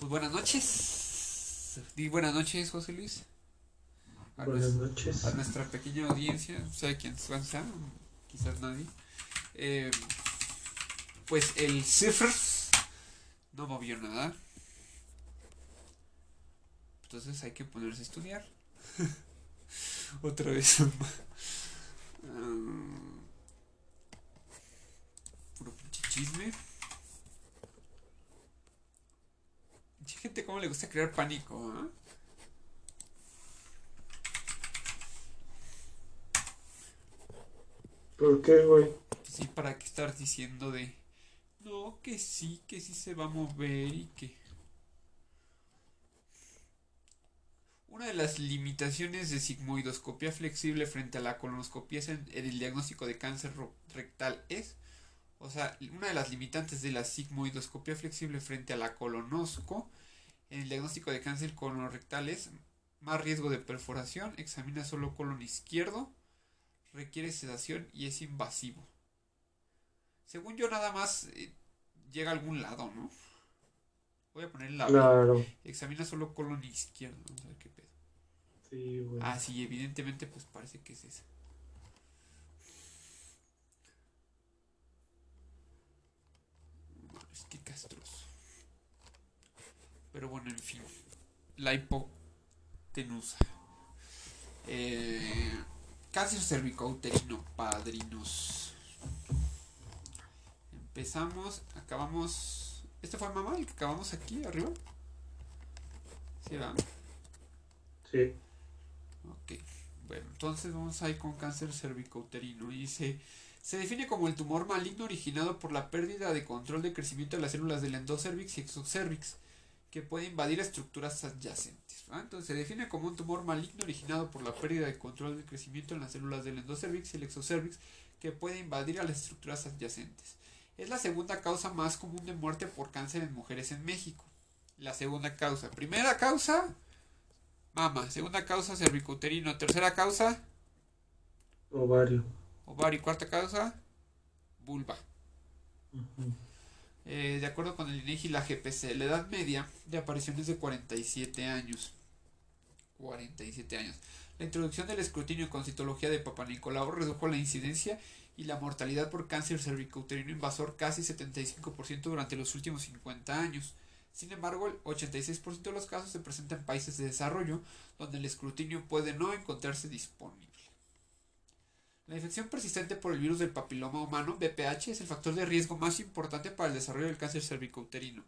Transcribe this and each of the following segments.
Pues buenas noches. Y buenas noches, José Luis. A buenas noches. A nuestra pequeña audiencia, no sé quién sea, quizás nadie. Eh, pues el Cifers no movió nada. Entonces hay que ponerse a estudiar. Otra vez. um, puro chisme. Gente cómo le gusta crear pánico, ¿eh? ¿Por qué, güey? Sí, para qué estar diciendo de. No, que sí, que sí se va a mover y que. Una de las limitaciones de sigmoidoscopia flexible frente a la colonoscopia en el diagnóstico de cáncer rectal es, o sea, una de las limitantes de la sigmoidoscopia flexible frente a la colonosco en el diagnóstico de cáncer colorectal es más riesgo de perforación, examina solo colon izquierdo, requiere sedación y es invasivo. Según yo nada más eh, llega a algún lado, ¿no? Voy a poner la claro. Examina solo colon izquierdo, vamos a ver qué pedo. Sí, bueno. Ah, sí, evidentemente pues parece que es esa. Es que castroso. Pero bueno, en fin. La hipotenusa. Eh, cáncer cervicouterino, padrinos. Empezamos, acabamos. ¿Este fue mamá el que acabamos aquí arriba? ¿Sí, va? Sí. Ok. Bueno, entonces vamos a ir con cáncer cervicouterino. Dice. Se define como el tumor maligno originado por la pérdida de control de crecimiento de las células del endocervix y exocervix que puede invadir estructuras adyacentes. Entonces se define como un tumor maligno originado por la pérdida de control del crecimiento en las células del endocervix y el exocervix que puede invadir a las estructuras adyacentes. Es la segunda causa más común de muerte por cáncer en mujeres en México. La segunda causa. Primera causa, mama. Segunda causa, cervicouterino. Tercera causa, ovario. Ovario. Cuarta causa, vulva. Eh, de acuerdo con el INEGI y la GPC, la edad media de aparición es de 47 años. 47 años. La introducción del escrutinio con citología de Papa Nicolau redujo la incidencia y la mortalidad por cáncer cervicouterino invasor casi 75% durante los últimos 50 años. Sin embargo, el 86% de los casos se presentan en países de desarrollo donde el escrutinio puede no encontrarse disponible. La infección persistente por el virus del papiloma humano, BPH, es el factor de riesgo más importante para el desarrollo del cáncer cervicouterino.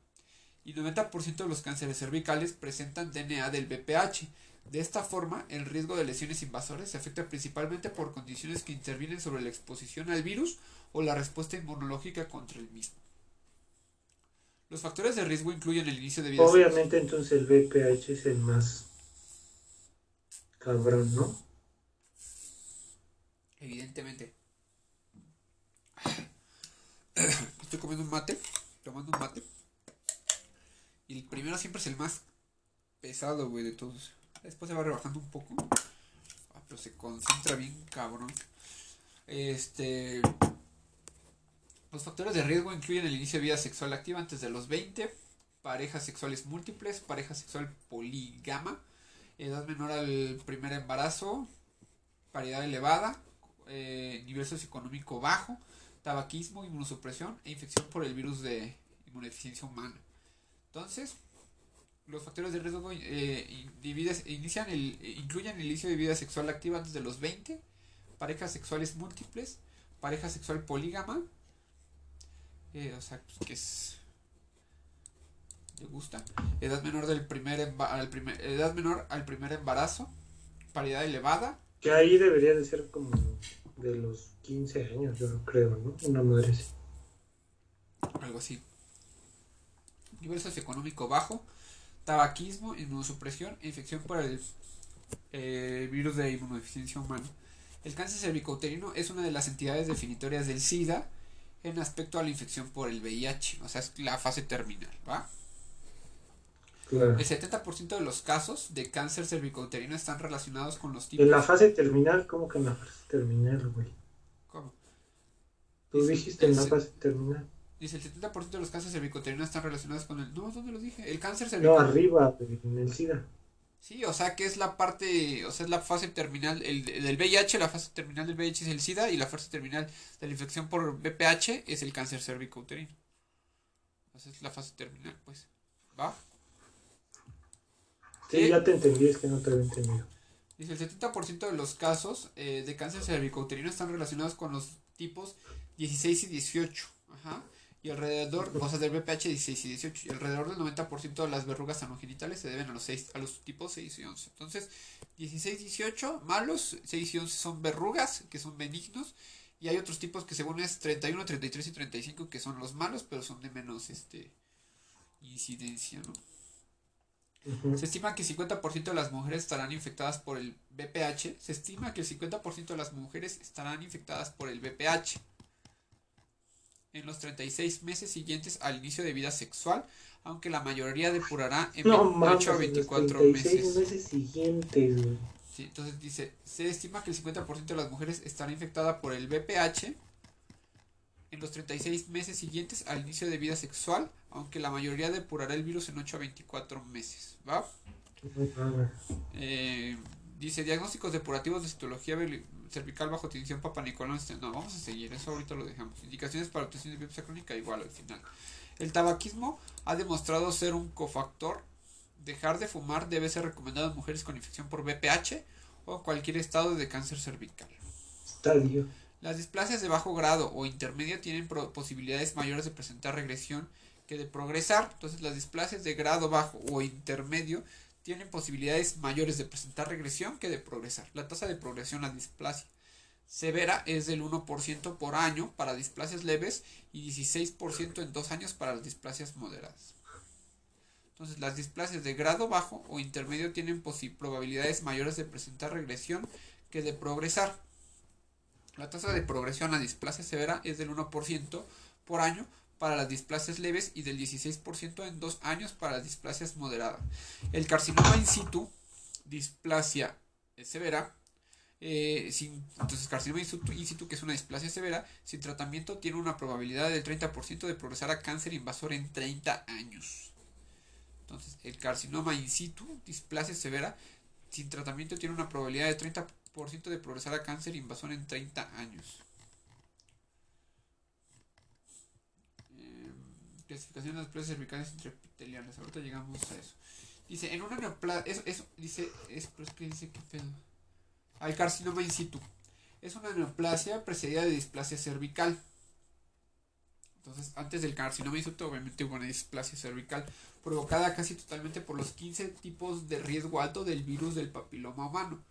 Y 90% de los cánceres cervicales presentan DNA del BPH. De esta forma, el riesgo de lesiones invasoras se afecta principalmente por condiciones que intervienen sobre la exposición al virus o la respuesta inmunológica contra el mismo. Los factores de riesgo incluyen el inicio de vida. Obviamente, entonces el BPH es el más cabrón, ¿no? Evidentemente. Estoy comiendo un mate, tomando un mate. Y el primero siempre es el más pesado, güey, de todos. Después se va rebajando un poco. Ah, pero se concentra bien, cabrón. Este. Los factores de riesgo incluyen el inicio de vida sexual activa antes de los 20, parejas sexuales múltiples, pareja sexual polígama, edad menor al primer embarazo, paridad elevada, eh, nivel socioeconómico bajo, tabaquismo, inmunosupresión e infección por el virus de inmunodeficiencia humana. Entonces, los factores de riesgo eh, inician el, incluyen el inicio de vida sexual activa antes de los 20, parejas sexuales múltiples, pareja sexual polígama, eh, o sea, pues, que es gusta, edad menor del primer, al primer edad menor al primer embarazo, paridad elevada, que ahí debería de ser como de los 15 años, yo creo, ¿no? Una madre así. Algo así. Nivel socioeconómico bajo, tabaquismo, inmunosupresión e infección por el eh, virus de inmunodeficiencia humana. El cáncer cervicouterino es una de las entidades definitorias del SIDA en aspecto a la infección por el VIH, o sea, es la fase terminal, ¿va? El 70% de los casos de cáncer cervicouterino están relacionados con los tipos. En la fase terminal, ¿cómo que en la fase terminal, güey? ¿Cómo? Tú dijiste en la fase terminal. Dice el 70% de los cánceres cervicouterinos están relacionados con el. No, ¿dónde lo dije? El cáncer No, cervicouterino. arriba, en el SIDA. Sí, o sea que es la parte, o sea, es la fase terminal el, del VIH, la fase terminal del VIH es el SIDA y la fase terminal de la infección por VPH es el cáncer cervicouterino. Esa es la fase terminal, pues. ¿Va? Sí, Sí. ya te entendí, es que no te había entendido. Dice el 70% de los casos eh, de cáncer cervicouterino están relacionados con los tipos 16 y 18. Ajá. Y alrededor, o sea, del VPH 16 y 18. Y alrededor del 90% de las verrugas anogenitales se deben a los, seis, a los tipos 6 y 11. Entonces, 16 y 18 malos, 6 y 11 son verrugas, que son benignos. Y hay otros tipos que según es 31, 33 y 35 que son los malos, pero son de menos este incidencia, ¿no? Se estima que el 50% de las mujeres estarán infectadas por el VPH. Se estima que el 50% de las mujeres estarán infectadas por el VPH en los 36 meses siguientes al inicio de vida sexual, aunque la mayoría depurará en No 28 mames, a en los 24 36 meses. meses siguientes. Sí, entonces dice, se estima que el 50% de las mujeres estará infectada por el VPH en los 36 meses siguientes al inicio de vida sexual, aunque la mayoría depurará el virus en 8 a 24 meses, ¿va? Eh, dice diagnósticos depurativos de citología cervical bajo tensión papanicolón. este- No, vamos a seguir, eso ahorita lo dejamos. Indicaciones para obtención de biopsia crónica, igual al final. El tabaquismo ha demostrado ser un cofactor. Dejar de fumar debe ser recomendado en mujeres con infección por VPH o cualquier estado de cáncer cervical. Estadio. Las displasias de bajo grado o intermedio tienen posibilidades mayores de presentar regresión que de progresar. Entonces, las displasias de grado bajo o intermedio tienen posibilidades mayores de presentar regresión que de progresar. La tasa de progresión a displasia severa es del 1% por año para displasias leves y 16% en dos años para las displasias moderadas. Entonces, las displasias de grado bajo o intermedio tienen probabilidades mayores de presentar regresión que de progresar. La tasa de progresión a displasia severa es del 1% por año para las displasias leves y del 16% en dos años para las displasias moderadas. El carcinoma in situ, displasia eh, severa, eh, sin, entonces carcinoma in situ, in situ, que es una displasia severa, sin tratamiento tiene una probabilidad del 30% de progresar a cáncer invasor en 30 años. Entonces, el carcinoma in situ, displasia severa, sin tratamiento tiene una probabilidad de 30% de progresar a cáncer invasor en 30 años. Eh, clasificación de las plazas cervicales intraepiteliales. Ahorita llegamos a eso. Dice, en una neoplasia, eso, eso, dice, es, pero es que dice que pedo. Al carcinoma in situ. Es una neoplasia precedida de displasia cervical. Entonces, antes del carcinoma in situ, obviamente hubo una displasia cervical provocada casi totalmente por los 15 tipos de riesgo alto del virus del papiloma humano.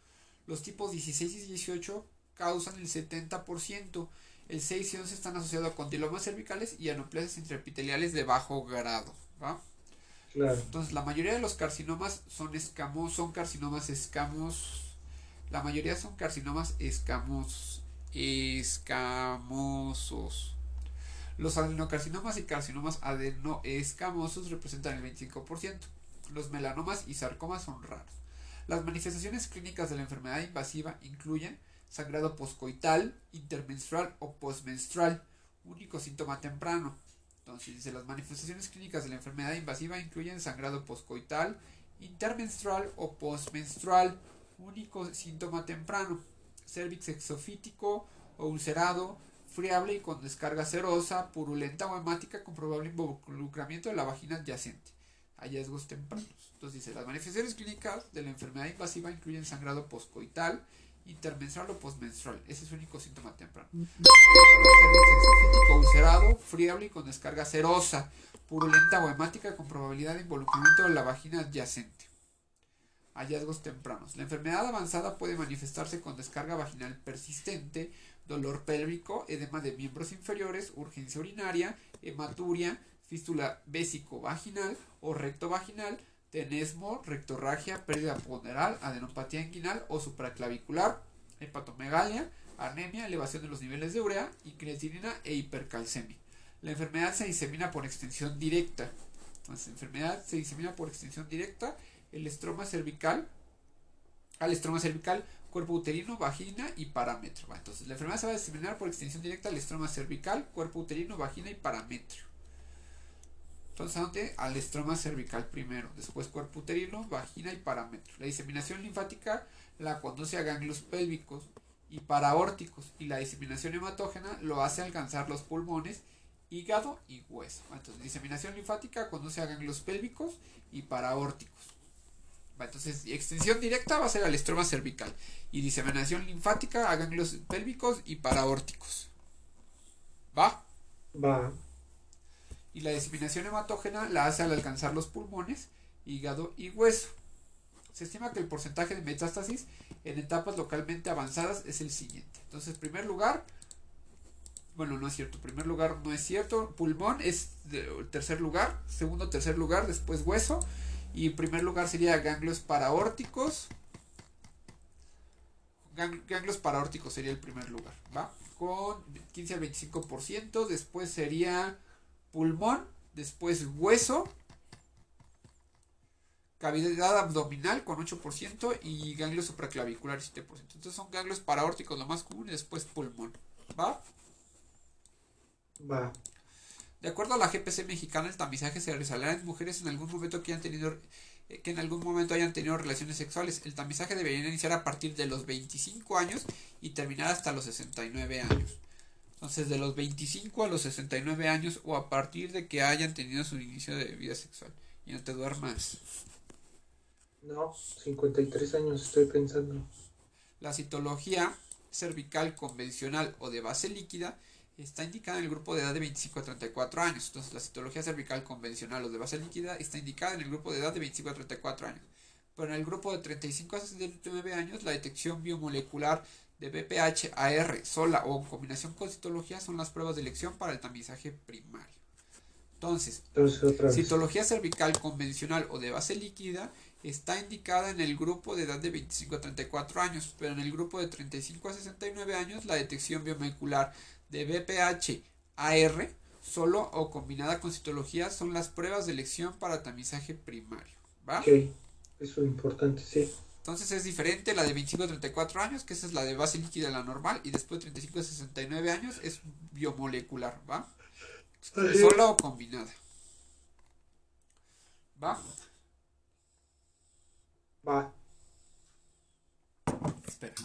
Los tipos 16 y 18 causan el 70%. El 6 y 11 están asociados a condilomas cervicales y anoplasias intraepiteliales de bajo grado. ¿va? Claro. Entonces, la mayoría de los carcinomas son escamos, son carcinomas escamos. La mayoría son carcinomas escamosos. Escamosos. Los adenocarcinomas y carcinomas adenoescamosos representan el 25%. Los melanomas y sarcomas son raros. Las manifestaciones clínicas de la enfermedad invasiva incluyen sangrado poscoital, intermenstrual o postmenstrual, único síntoma temprano. Entonces, dice, las manifestaciones clínicas de la enfermedad invasiva incluyen sangrado poscoital, intermenstrual o postmenstrual, único síntoma temprano, cervix exofítico o ulcerado, friable y con descarga serosa, purulenta o hemática con probable involucramiento de la vagina adyacente. Hallazgos tempranos. Entonces dice, las manifestaciones clínicas de la enfermedad invasiva incluyen sangrado poscoital, intermenstrual o postmenstrual. Ese es su único síntoma temprano. Ulcerado, friable y con descarga serosa, purulenta o hemática con probabilidad de involucramiento de la vagina adyacente. Hallazgos tempranos. La enfermedad avanzada puede manifestarse con descarga vaginal persistente, dolor pélvico, edema de miembros inferiores, urgencia urinaria, hematuria, fístula vésico-vaginal o recto-vaginal, tenesmo, rectorragia, pérdida ponderal, adenopatía inguinal o supraclavicular, hepatomegalia, anemia, elevación de los niveles de urea, increatinina e hipercalcemia. La enfermedad se disemina por extensión directa. Entonces, la enfermedad se disemina por extensión directa. El estroma cervical, al estroma cervical cuerpo uterino, vagina y parámetro. entonces, la enfermedad se va a diseminar por extensión directa al estroma cervical, cuerpo uterino, vagina y parámetro. Entonces, ¿a dónde? Al estroma cervical primero, después cuerpo uterino, vagina y parámetro. La diseminación linfática la conduce a ganglios pélvicos y paraórticos y la diseminación hematógena lo hace alcanzar los pulmones, hígado y hueso. Entonces, diseminación linfática conduce a ganglios pélvicos y paraórticos. Entonces, extensión directa va a ser al estroma cervical y diseminación linfática a ganglios pélvicos y paraórticos. ¿Va? Va. Y la diseminación hematógena la hace al alcanzar los pulmones, hígado y hueso. Se estima que el porcentaje de metástasis en etapas localmente avanzadas es el siguiente. Entonces, primer lugar, bueno, no es cierto, primer lugar no es cierto, pulmón es el tercer lugar, segundo, tercer lugar, después hueso, y primer lugar sería ganglios paraórticos. ganglios paraórticos sería el primer lugar, ¿va? Con 15 al 25%. Después sería pulmón. Después hueso. Cavidad abdominal con 8% y ganglios supraclaviculares 7%. Entonces son ganglios paraórticos lo más común y después pulmón. ¿Va? Va. De acuerdo a la GPC mexicana, el tamizaje se realizará en mujeres en algún momento que hayan tenido eh, que en algún momento hayan tenido relaciones sexuales. El tamizaje debería iniciar a partir de los 25 años y terminar hasta los 69 años. Entonces, de los 25 a los 69 años o a partir de que hayan tenido su inicio de vida sexual. Y no te duermas. No, 53 años estoy pensando. La citología cervical convencional o de base líquida está indicada en el grupo de edad de 25 a 34 años. Entonces, la citología cervical convencional o de base líquida está indicada en el grupo de edad de 25 a 34 años. Pero en el grupo de 35 a 69 años, la detección biomolecular de BPH-AR sola o en combinación con citología son las pruebas de elección para el tamizaje primario. Entonces, citología cervical convencional o de base líquida está indicada en el grupo de edad de 25 a 34 años, pero en el grupo de 35 a 69 años la detección biomolecular de BPH AR solo o combinada con citología son las pruebas de elección para tamizaje primario. ¿Va? Ok, eso es importante, sí. Entonces es diferente la de 25 a 34 años, que esa es la de base líquida, la normal, y después de 35 a 69 años es biomolecular, ¿va? Sola o combinada. ¿Va? Va. Espera.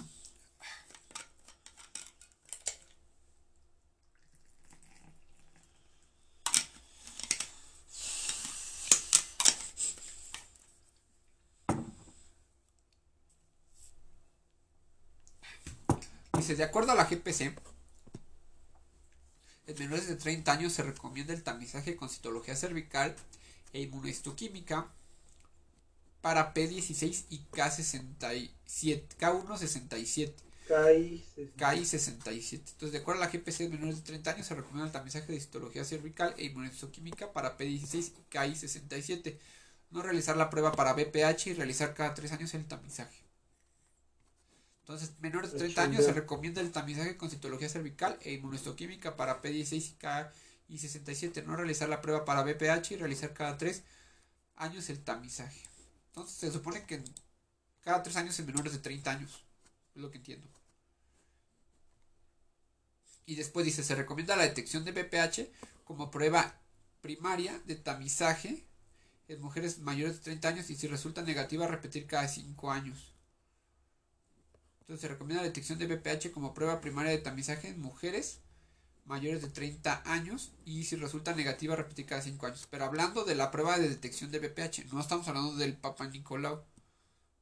De acuerdo a la GPC, en menores de 30 años se recomienda el tamizaje con citología cervical e inmunohistoquímica para P16 y K67, K167. KI67. Entonces, de acuerdo a la GPC, en menores de 30 años se recomienda el tamizaje de citología cervical e inmunohistoquímica para P16 y KI67. No realizar la prueba para BPH y realizar cada 3 años el tamizaje. Entonces, menores de 30 años se recomienda el tamizaje con citología cervical e inmunohistoquímica para P16 y K67. No realizar la prueba para BPH y realizar cada 3 años el tamizaje. Entonces, se supone que cada 3 años en menores de 30 años. Es lo que entiendo. Y después dice, se recomienda la detección de BPH como prueba primaria de tamizaje en mujeres mayores de 30 años y si resulta negativa repetir cada 5 años. Entonces se recomienda la detección de BPH como prueba primaria de tamizaje en mujeres mayores de 30 años y si resulta negativa repetir cada 5 años. Pero hablando de la prueba de detección de BPH, no estamos hablando del Papa Nicolau.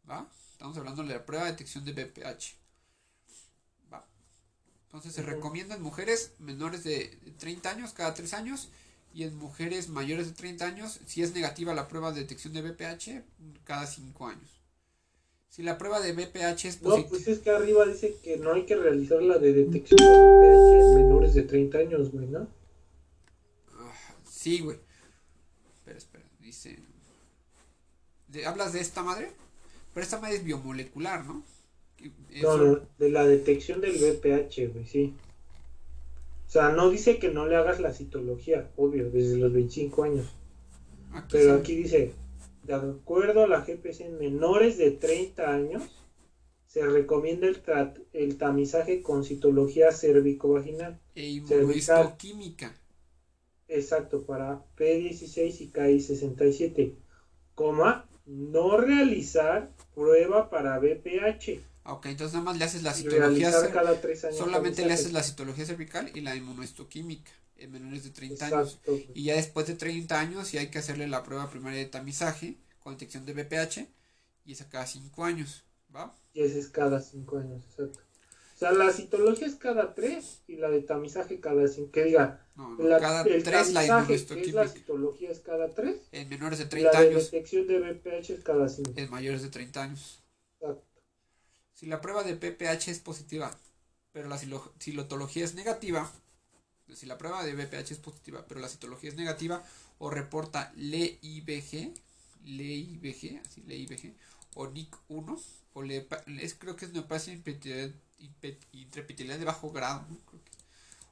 ¿Va? Estamos hablando de la prueba de detección de BPH. ¿Va? Entonces se recomienda en mujeres menores de 30 años cada 3 años y en mujeres mayores de 30 años, si es negativa la prueba de detección de BPH, cada 5 años. Si la prueba de BPH es positiva. No, pues es que arriba dice que no hay que realizar la de detección de BPH en menores de 30 años, güey, ¿no? sí, güey. Espera, espera. Dice. ¿Hablas de esta madre? Pero esta madre es biomolecular, ¿no? No, no, de la detección del BPH, güey, sí. O sea, no dice que no le hagas la citología, obvio, desde los 25 años. Pero aquí dice, de acuerdo a la GPC, en menores de 30 años se recomienda el, el tamizaje con citología cervicovaginal. E inmunohistoquímica. Exacto, para P16 y KI67. Coma, no realizar prueba para BPH. Ok, entonces nada más le haces la citología cervical. Solamente le haces la citología cervical y la inmunohistoquímica en menores de 30 años. Y ya después de 30 años sí hay que hacerle la prueba primaria de tamizaje con detección de BPH y es a cada 5 años, ¿va? Y ese es cada 5 años, exacto. O sea, la citología es cada 3 y la de tamizaje cada 5. Que diga, la, cada 3 la inmunohistoquímica. la citología es cada 3. En menores de 30 años. La detección de BPH es cada 5. En mayores de 30 años. Exacto. Si la prueba de BPH es positiva, pero la citología es negativa, si la prueba de BPH es positiva, pero la citología es negativa, o reporta LIBG, LIBG, así LIBG, o NIC1, o le, es, creo que es neoplasia intraepitelial de bajo grado,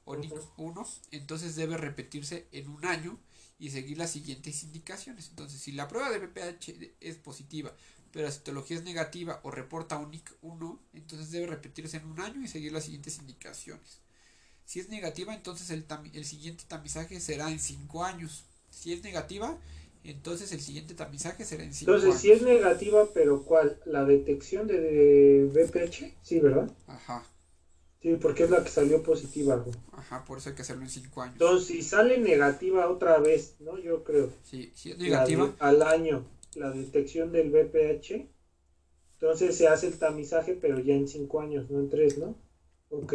o NIC1, entonces debe repetirse en un año y seguir las siguientes indicaciones. Entonces, si la prueba de BPH es positiva, pero la citología es negativa o reporta un NIC1, entonces debe repetirse en un año y seguir las siguientes indicaciones. Si es negativa, entonces el, el siguiente tamizaje será en 5 años. Si es negativa, entonces el siguiente tamizaje será en 5 años. Entonces, si es negativa, pero ¿cuál? ¿La detección de BPH? Sí, ¿verdad? Ajá. Sí, porque es la que salió positiva. Ajá, por eso hay que hacerlo en 5 años. Entonces, si sale negativa otra vez, ¿no? Yo creo. Sí, si es negativa. al año, la detección del BPH. Entonces se hace el tamizaje, pero ya en 5 años, no en 3, ¿no? Ok.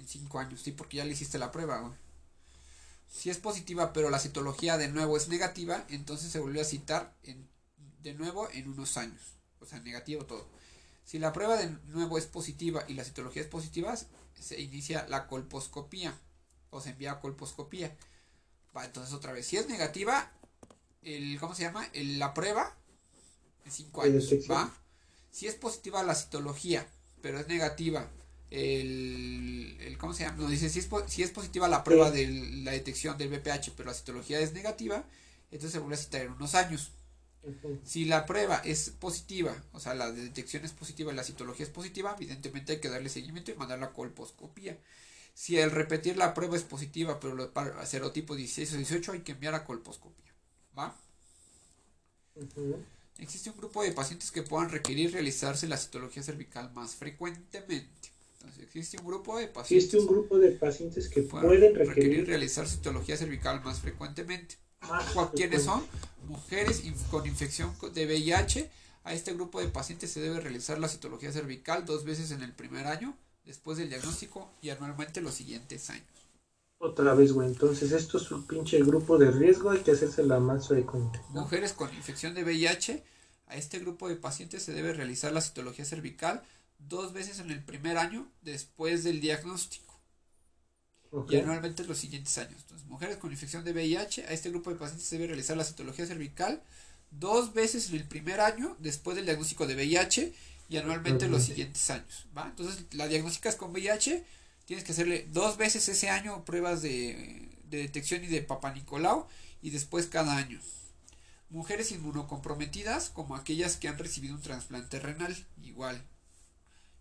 En 5 años, sí, porque ya le hiciste la prueba, güey. Si es positiva, pero la citología de nuevo es negativa, entonces se vuelve a citar en, de nuevo en unos años. O sea, negativo todo. Si la prueba de nuevo es positiva y la citología es positiva, se inicia la colposcopía o se envía a colposcopía. Va, entonces otra vez, si es negativa, el, ¿cómo se llama? la prueba en 5 años, ¿va? Si es positiva la citología, pero es negativa el, ¿cómo se llama? Nos dice si es, si es positiva la prueba de la detección del BPH, pero la citología es negativa, entonces se vuelve a citar en unos años. Si la prueba es positiva, o sea, la detección es positiva y la citología es positiva, evidentemente hay que darle seguimiento y mandar la colposcopía. Si al repetir la prueba es positiva, pero los serotipos 16 o 18, hay que enviar a colposcopía. ¿Va? Existe un grupo de pacientes que puedan requerir realizarse la citología cervical más frecuentemente existe un grupo de pacientes. Existe un grupo de pacientes que pueden requerir, realizar citología cervical más frecuentemente. ¿Quiénes son? Mujeres con infección de VIH. A este grupo de pacientes se debe realizar la citología cervical dos veces en el primer año, después del diagnóstico y anualmente los siguientes años. Otra vez, güey. Entonces, esto es un pinche grupo de riesgo, hay que hacerse la más frecuente. Mujeres con infección de VIH. A este grupo de pacientes se debe realizar la citología cervical dos veces en el primer año después del diagnóstico. Y anualmente los siguientes años. Entonces, mujeres con infección de VIH, a este grupo de pacientes se debe realizar la citología cervical dos veces en el primer año después del diagnóstico de VIH y anualmente los siguientes años. ¿va? Entonces, la diagnosticas con VIH, tienes que hacerle dos veces ese año pruebas de, de detección y de Papa Nicolau y después cada año. Mujeres inmunocomprometidas, como aquellas que han recibido un trasplante renal, igual,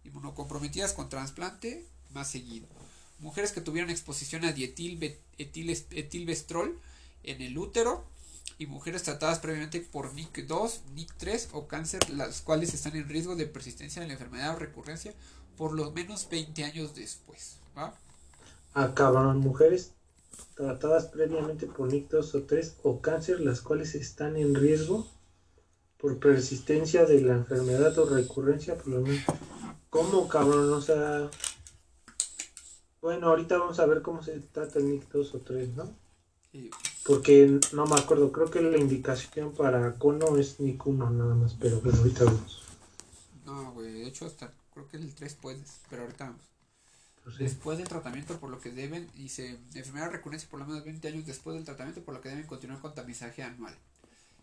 inmunocomprometidas con trasplante más seguido. Mujeres que tuvieron exposición a dietil etilvestrol en el útero y mujeres tratadas previamente por NIC2, NIC3 o cáncer, las cuales están en riesgo de persistencia de la enfermedad o recurrencia por lo menos 20 años después. ¿va? Acabaron mujeres tratadas previamente por NIC2 o 3 o cáncer, las cuales están en riesgo por persistencia de la enfermedad o recurrencia por lo menos ¿Cómo, cabrón? O sea. Bueno, ahorita vamos a ver cómo se trata el NIC 2 o 3, ¿no? Sí. Porque no me acuerdo, creo que la indicación para cono es NIC 1 nada más, pero bueno, ahorita vamos. No, güey, de hecho hasta creo que el 3 puedes, pero ahorita vamos. Pues después del tratamiento, por lo que deben, dice, enfermedad recurrencia por lo menos 20 años después del tratamiento, por lo que deben continuar con tamizaje anual.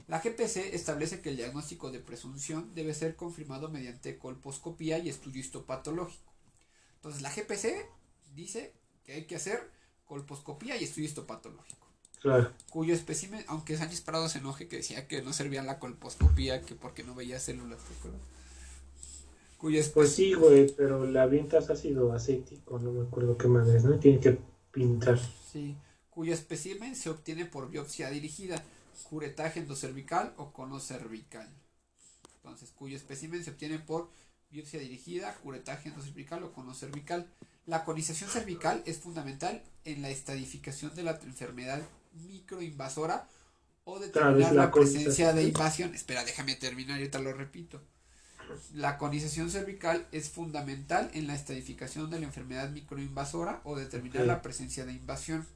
La GPC establece que el diagnóstico de presunción debe ser confirmado mediante colposcopía y estudio histopatológico. Entonces la GPC dice que hay que hacer colposcopía y estudio histopatológico. Claro. Cuyo espécimen, aunque Sánchez Parado se enoje que decía que no servía la colposcopía, que porque no veía células, cuya Pues sí, güey, pero la avientas ácido acético, no me acuerdo qué es, ¿no? Tiene que pintar. Sí, cuyo espécimen se obtiene por biopsia dirigida, curetaje endocervical o cono cervical. Entonces, cuyo espécimen se obtiene por biopsia dirigida, curetaje endocervical o cono cervical. La conización cervical es fundamental en la estadificación de la enfermedad microinvasora o determinar la la, presencia de invasión. Espera, déjame terminar, yo te lo repito. La conización cervical es fundamental en la estadificación de la enfermedad microinvasora o determinar la presencia de invasión.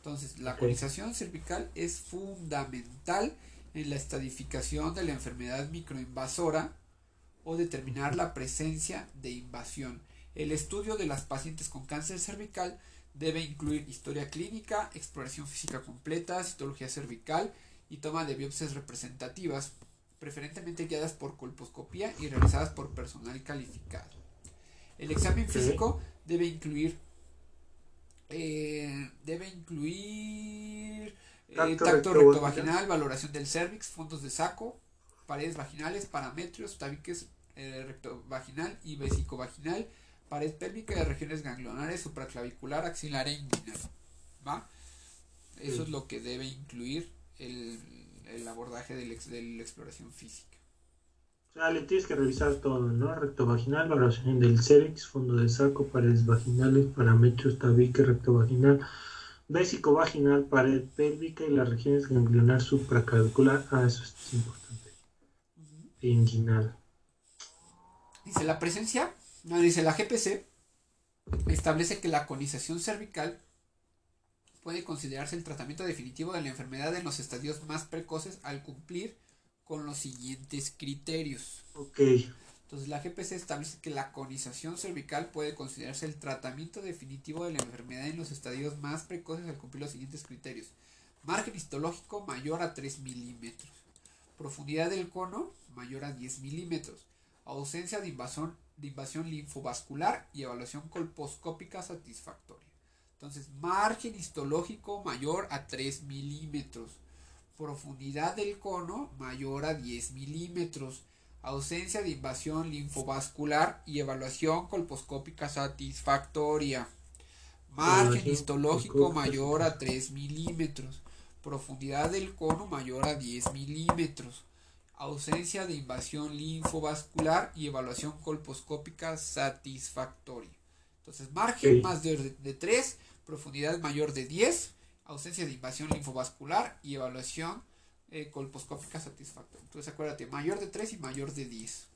Entonces, la Ok. conización cervical es fundamental en la estadificación de la enfermedad microinvasora o determinar la presencia de invasión. El estudio de las pacientes con cáncer cervical debe incluir historia clínica, exploración física completa, citología cervical y toma de biopsias representativas, preferentemente guiadas por colposcopía y realizadas por personal calificado. El examen físico debe incluir eh, debe incluir eh, Tacto tacto, rectovaginal. rectovaginal, valoración del cervix, fondos de saco, paredes vaginales, parametrios, tabiques eh, rectovaginal y vesicovaginal, pared pélvica y regiones ganglionares, supraclavicular, axilar e inguinal. ¿Va? Eso Sí. es lo que debe incluir el, el abordaje del ex- de la exploración física. O sea, le tienes que revisar todo, ¿no? Recto vaginal, valoración del cervix, fondo de saco, paredes vaginales, parámetros, tabique recto vaginal, vésico vaginal, pared pélvica y las regiones ganglionar supraclavicular. Ah, eso es importante. Inguinal. Dice la presencia, no, dice la GPC establece que la conización cervical puede considerarse el tratamiento definitivo de la enfermedad en los estadios más precoces al cumplir con los siguientes criterios. Ok. Entonces la GPC establece que la conización cervical puede considerarse el tratamiento definitivo de la enfermedad en los estadios más precoces al cumplir los siguientes criterios. Margen histológico mayor a 3 milímetros. Profundidad del cono mayor a 10 milímetros. Ausencia de invasión, de invasión linfovascular y evaluación colposcópica satisfactoria. Entonces, margen histológico mayor a 3 milímetros. Profundidad del cono mayor a 10 milímetros ausencia de invasión linfovascular y evaluación colposcópica satisfactoria. Margen histológico mayor a 3 milímetros. Profundidad del cono mayor a 10 milímetros. Ausencia de invasión linfovascular y evaluación colposcópica satisfactoria. Entonces, margen Ok. más de, de 3, profundidad mayor de 10, ausencia de invasión linfovascular y evaluación eh, colposcópica satisfactoria. Entonces acuérdate, mayor de 3 y mayor de 10.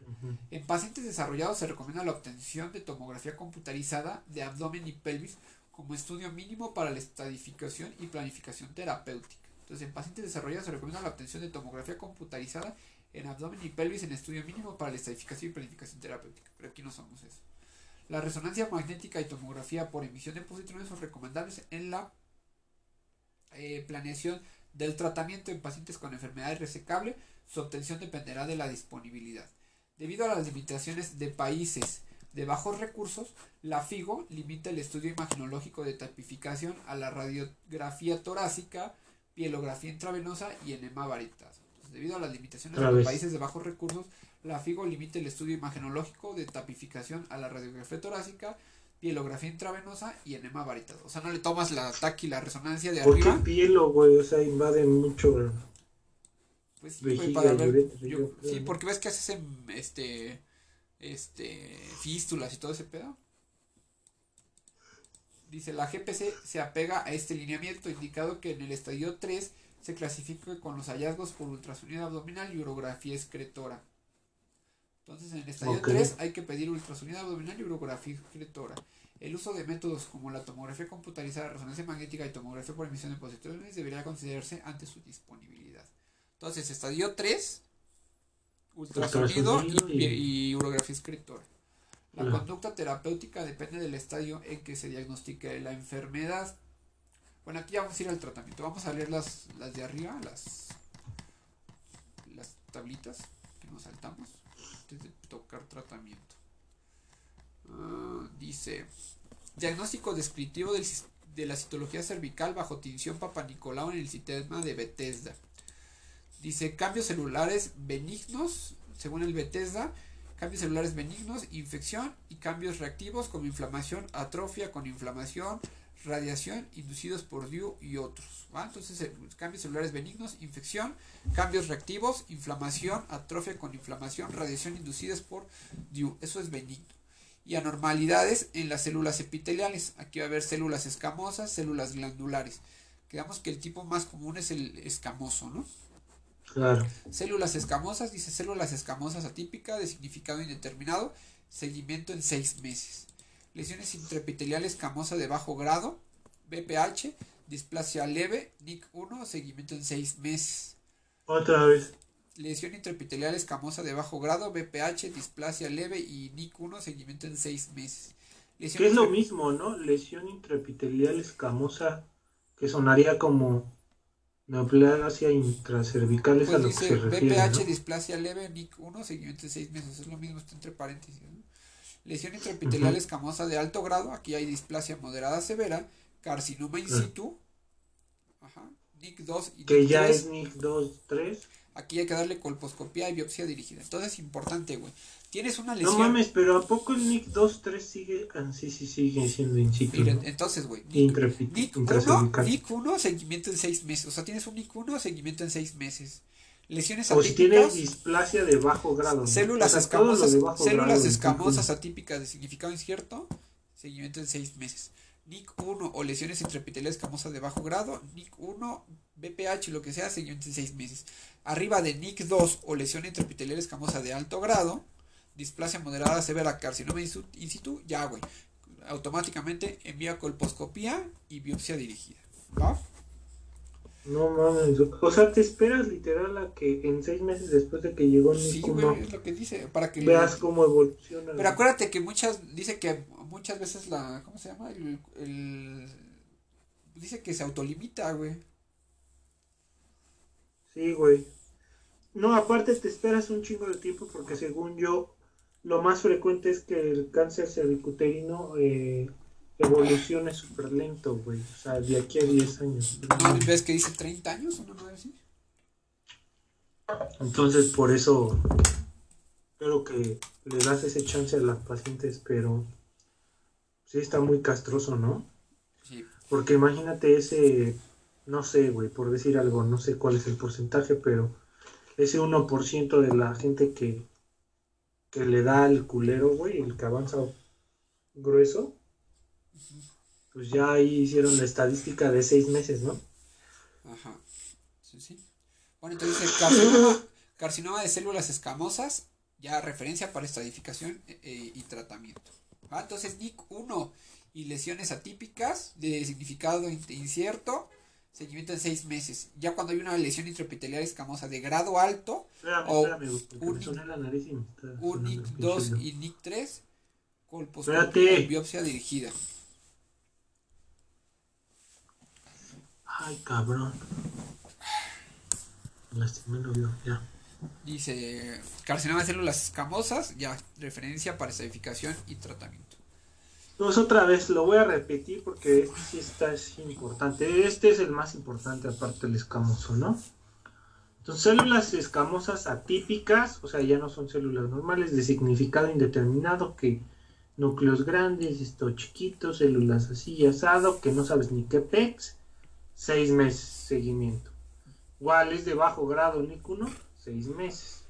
Ujú. En pacientes desarrollados se recomienda la obtención de tomografía computarizada de abdomen y pelvis como estudio mínimo para la estadificación y planificación terapéutica. Entonces en pacientes desarrollados se recomienda la obtención de tomografía computarizada en abdomen y pelvis en estudio mínimo para la estadificación y planificación terapéutica. Pero aquí no somos eso. La resonancia magnética y tomografía por emisión de positrones son recomendables en la eh, planeación del tratamiento en pacientes con enfermedad resecable. Su obtención dependerá de la disponibilidad. Debido a las limitaciones de países de bajos recursos, la FIGO limita el estudio imaginológico de tapificación a la radiografía torácica, pielografía intravenosa y enema. Entonces, debido a las limitaciones de los países de bajos recursos, la FIGO limita el estudio imaginológico de tapificación a la radiografía torácica, pielografía intravenosa y enema varictazo. O sea, no le tomas la TAC y la resonancia de ¿Por qué arriba. pielo, güey? O sea, invade mucho. Pues sí, Vejiga para ver- porque ves que haces en, este, este, fístulas y todo ese pedo. Dice, la GPC se apega a este lineamiento, indicado que en el estadio 3 se clasifica con los hallazgos por ultrasonido abdominal y urografía excretora. Entonces, en el estadio Ok. 3 hay que pedir ultrasonido abdominal y urografía excretora. El uso de métodos como la tomografía computarizada, resonancia magnética y tomografía por emisión de positrones debería considerarse ante su disponibilidad. Entonces, estadio 3, ultrasonido Ultrasonido y, y- y urografía excretora. La Ah. conducta terapéutica depende del estadio en que se diagnostique la enfermedad. Bueno, aquí ya vamos a ir al tratamiento. Vamos a leer las, las de arriba, las, las tablitas que nos saltamos antes de tocar tratamiento. Ah, dice, diagnóstico descriptivo de la citología cervical bajo tinción papanicolao en el sistema de Bethesda. Dice, cambios celulares benignos, según el Bethesda, cambios celulares benignos, infección y cambios reactivos como inflamación, atrofia con inflamación, radiación inducidos por DIU y otros. Entonces, eh, cambios celulares benignos, infección, cambios reactivos, inflamación, atrofia con inflamación, radiación inducidas por DIU. Eso es benigno. Y anormalidades en las células epiteliales. Aquí va a haber células escamosas, células glandulares. Quedamos que el tipo más común es el escamoso, ¿no? Claro. Células escamosas, dice células escamosas atípicas de significado indeterminado, seguimiento en seis meses. Lesiones intraepiteliales escamosa de bajo grado, BPH, displasia leve, NIC1, seguimiento en seis meses. Otra vez. Lesión intraepitelial escamosa de bajo grado, BPH, displasia leve y NIC1, seguimiento en seis meses. Lesión que es lo mismo, ¿no? Lesión intraepitelial escamosa, que sonaría como neoplasia intracervical, es pues a lo dice, que se refiere. BPH, displasia leve, NIC1, seguimiento en seis meses. Es lo mismo, está entre paréntesis. ¿no? Lesión intraepitelial escamosa de alto grado, aquí hay displasia moderada severa, carcinoma in Ah. situ, ajá, NIC2 y Que NIC3. ya es NIC 2, 3. Aquí hay que darle colposcopía y biopsia dirigida. Entonces, importante, güey. Tienes una No lesión. mames, pero ¿a poco el NIC 2, 3 sigue? Ah, sí, sí, sigue siendo in situ. Miren, ¿no? entonces, güey. NIC 1, intracervical. NIC 1, seguimiento en 6 meses. O sea, tienes un NIC 1, seguimiento en 6 meses. Lesiones O si tiene atípicas. displasia de bajo grado. Células O sea, escamosas, células escamosas atípicas de significado incierto, seguimiento en 6 meses. NIC 1 o lesiones intraepiteliales escamosas de bajo grado, NIC 1, BPH, lo que sea, seguimiento en 6 meses. Arriba de NIC 2 o lesión intraepitelial escamosa de alto grado, displasia moderada severa, carcinoma in situ, ya, güey. Automáticamente envía colposcopía y biopsia dirigida. ¿Va? No mames. O sea, te esperas literal a que en seis meses después de que llegó Sí, güey, 1 es lo que dice. Para que veas cómo evoluciona. Pero acuérdate que muchas, dice que muchas veces la, ¿cómo se llama? El, el- dice que se autolimita, güey. Sí, güey. No, aparte te esperas un chingo de tiempo porque según yo, lo más frecuente es que el cáncer cervicuterino eh, evolucione súper lento, güey. O sea, de aquí a 10 años. ¿No ves que dice 30 años? ¿Una madre así? Entonces, por eso creo que le das ese chance a las pacientes, pero sí está muy castroso, ¿no? Sí. Porque imagínate ese, no sé, güey, por decir algo, no sé cuál es el porcentaje, pero ese 1% de la gente que, que le da al culero, güey, el que avanza grueso, pues ya ahí hicieron la estadística de seis meses, ¿no? Ajá. Sí, sí. Bueno, entonces dice carcinoma, carcinoma de células escamosas, ya referencia para estadificación eh, eh, y tratamiento. ¿Va? Entonces NIC 1 y lesiones atípicas de significado in- incierto, seguimiento en 6 meses. Ya cuando hay una lesión intraepitelial escamosa de grado alto, Espérame, O un me soné la nariz y me está un sonando el NIC pinche 2 oído. y NIC 3, colposcopia Espérate. y biopsia dirigida. Ay, cabrón. Me lastimé el oído, ya. Dice carcinoma de células escamosas, ya referencia para estadificación y tratamiento. Pues otra vez, lo voy a repetir porque este sí está es importante. Este es el más importante aparte del escamoso, ¿no? Entonces, células escamosas atípicas, o sea, ya no son células normales de significado indeterminado, que núcleos grandes, esto chiquitos, células así asado, que no sabes ni qué pex, seis meses seguimiento. Igual es de bajo grado NIC 1, seis meses.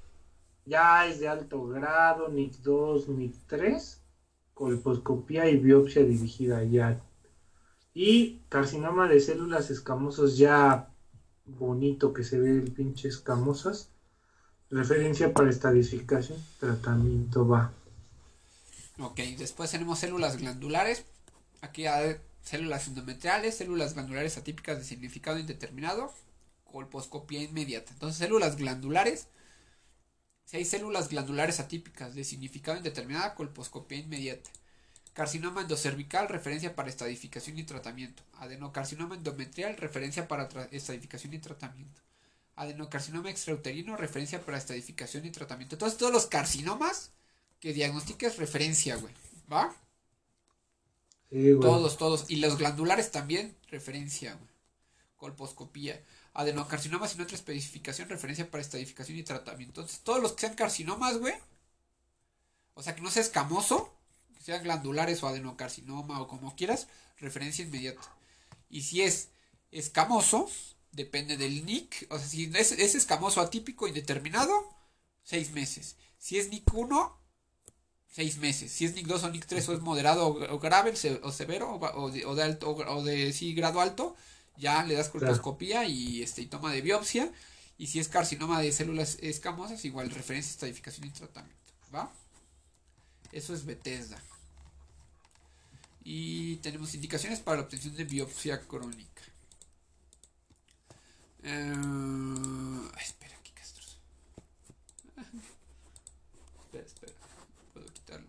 Ya es de alto grado, NIC 2, NIC 3, colposcopía y biopsia dirigida ya. Y carcinoma de células escamosas ya bonito que se ve el pinche escamosas. Referencia para estadificación, tratamiento va. Ok, después tenemos células glandulares. Aquí hay células endometriales, células glandulares atípicas de significado indeterminado, colposcopía inmediata. Entonces, células glandulares. Si hay células glandulares atípicas de significado indeterminado, colposcopía inmediata. Carcinoma endocervical, referencia para estadificación y tratamiento. Adenocarcinoma endometrial, referencia para estadificación y tratamiento. Adenocarcinoma extrauterino, referencia para estadificación y tratamiento. Entonces, todos los carcinomas que diagnostiques referencia, güey. ¿Va? Todos, todos. Y los glandulares también, referencia, güey. Colposcopía. Adenocarcinomas sin otra especificación, referencia para estadificación y tratamiento. Entonces, todos los que sean carcinomas, güey, O sea, que no sea escamoso, que sean glandulares o adenocarcinoma o como quieras, referencia inmediata. Y si es escamoso, depende del NIC. O sea, si es, es escamoso atípico indeterminado, seis meses. Si es NIC 1, seis meses. Si es NIC 2 o NIC 3 o es moderado o, grave o severo o, de, o de, alto o de sí, grado alto, ya le das colposcopía y este y toma de biopsia. Y si es carcinoma de células escamosas, igual referencia, estadificación y tratamiento. ¿Va? Eso es Bethesda. Y tenemos indicaciones para la obtención de biopsia crónica. Eh, espera, aquí Castros. espera, espera. Puedo quitarlo.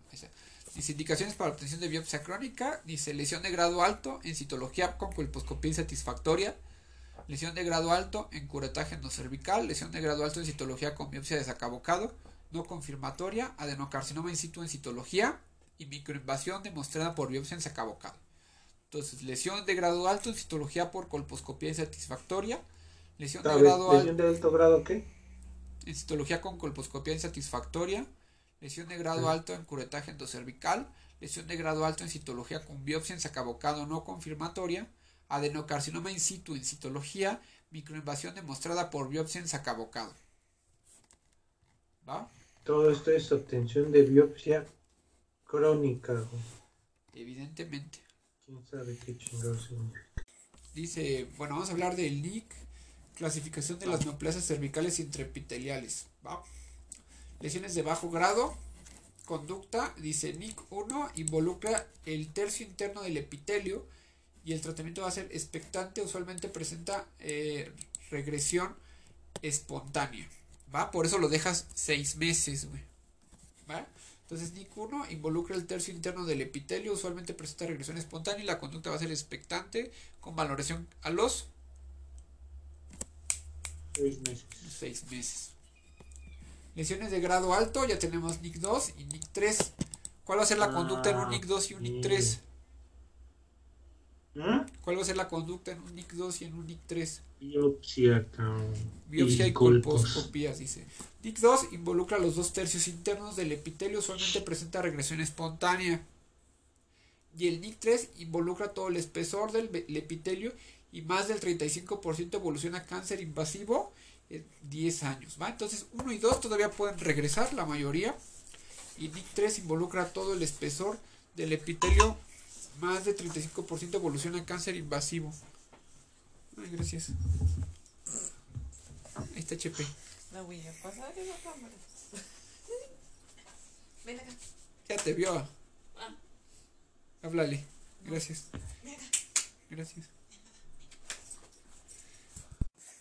Dice indicaciones para obtención de biopsia crónica. Dice lesión de grado alto en citología con colposcopía insatisfactoria. Lesión de grado alto en curetaje endocervical. Lesión de grado alto en citología con biopsia de sacabocado. No confirmatoria. Adenocarcinoma in situ en citología. Y microinvasión demostrada por biopsia en sacabocado. Entonces, lesión de grado alto en citología por colposcopía insatisfactoria Lesión de grado ¿Lesión de alto grado qué? En citología con colposcopía insatisfactoria. Lesión de grado alto en curetaje endocervical. Lesión de grado alto en citología con biopsia en sacabocado no confirmatoria. Adenocarcinoma in situ en citología. Microinvasión demostrada por biopsia en sacabocado. ¿Va? Todo esto es obtención de biopsia crónica. Evidentemente. ¿Quién sabe qué chingados Dice, bueno, vamos a hablar del NIC Clasificación de las neoplasias cervicales intraepiteliales. Lesiones de bajo grado. Conducta, dice NIC 1, involucra el tercio interno del epitelio y el tratamiento va a ser expectante. Usualmente presenta eh, regresión espontánea. ¿Va? Por eso lo dejas seis meses, ¿Va? Entonces, NIC 1 involucra el tercio interno del epitelio, usualmente presenta regresión espontánea y la conducta va a ser expectante con valoración a los Seis meses. Seis meses. Lesiones de grado alto, ya tenemos NIC 2 y NIC 3. ¿Cuál va a ser la conducta en un NIC 2 y un NIC 3? ¿Mm? ¿Cuál va a ser la conducta en un NIC 2 y en un NIC 3? Biopsia, Biopsia y, colposcopías, dice. NIC 2 involucra los dos tercios internos del epitelio, usualmente presenta regresión espontánea. Y el NIC 3 involucra todo el espesor del epitelio y más del 35% evoluciona a cáncer invasivo en 10 años. ¿va? Entonces 1 y 2 todavía pueden regresar, la mayoría. Y NIC 3 involucra todo el espesor del epitelio. Más del 35% evoluciona a cáncer invasivo. Ay, gracias. Ahí está HP. La voy a pasar en la cámara. Ven acá. Ya te vio. Ah. Háblale. Gracias. Gracias.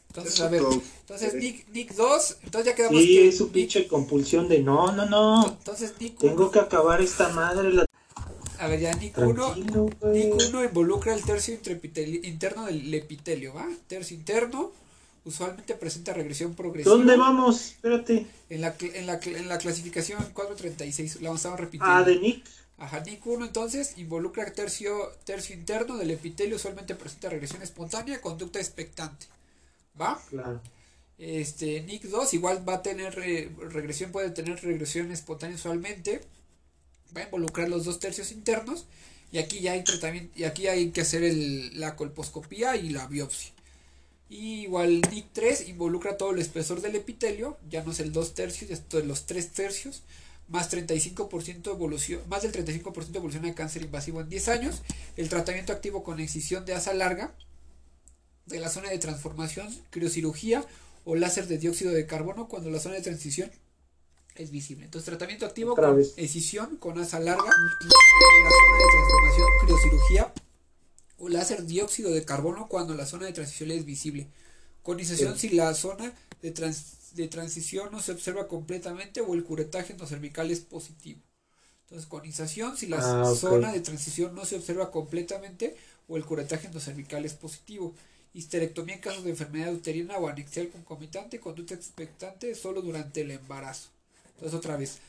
Entonces, a ver, entonces Nick, Nick 2, entonces ya quedamos sí, es su pinche compulsión de no, no, no. Entonces Nick Tengo que acabar esta madre. La... A ver, ya Nick 1, Nick 1 involucra el tercio interno del epitelio, ¿va? Tercio interno, usualmente presenta regresión progresiva. ¿Dónde vamos? Espérate. En la, en la, en la clasificación 436, la estamos repitiendo. Ah, de Nick. Ajá, NIC 1 entonces involucra tercio, tercio interno del epitelio, usualmente presenta regresión espontánea, conducta expectante. ¿Va? Claro. Este, NIC 2 igual va a tener regresión, puede tener regresión espontánea usualmente. Va a involucrar los dos tercios internos. Y aquí ya hay tratamiento, y aquí hay que hacer el, la colposcopía y la biopsia. Y igual NIC 3 involucra todo el espesor del epitelio, ya no es el 2 tercios, ya es los 3 tercios, más 35% evolución, más del 35% evolución de cáncer invasivo en 10 años. El tratamiento activo con excisión de asa larga de la zona de transformación, criocirugía o láser de dióxido de carbono cuando la zona de transición es visible. Entonces, tratamiento activo con excisión con asa larga de la zona de transformación, criocirugía o láser dióxido de carbono cuando la zona de transición es visible. Conización si la zona de, de transición no se observa completamente o el curetaje endocervical es positivo. Entonces, conización si la ah, zona de transición no se observa completamente o el curetaje endocervical es positivo histerectomía en casos de enfermedad uterina o anexial concomitante, conducta expectante solo durante el embarazo. Entonces otra vez,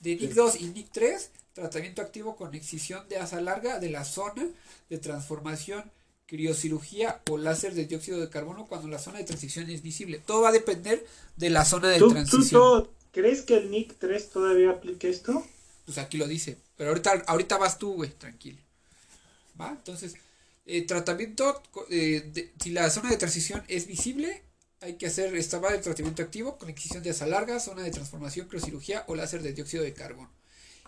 de NIC 2 y NIC 3, tratamiento activo con excisión de asa larga de la zona de transformación, criocirugía o láser de dióxido de carbono cuando la zona de transición es visible. Todo va a depender de la zona de transición. ¿tú, crees que el NIC 3 todavía aplique esto? pues aquí lo dice. Pero ahorita, ahorita vas tú, güey, tranquilo. ¿Va? Entonces, eh, tratamiento, eh, de- si la zona de transición es visible, hay que hacer estabar el tratamiento activo con excisión de asa larga, zona de transformación, criocirugía o láser de dióxido de carbono.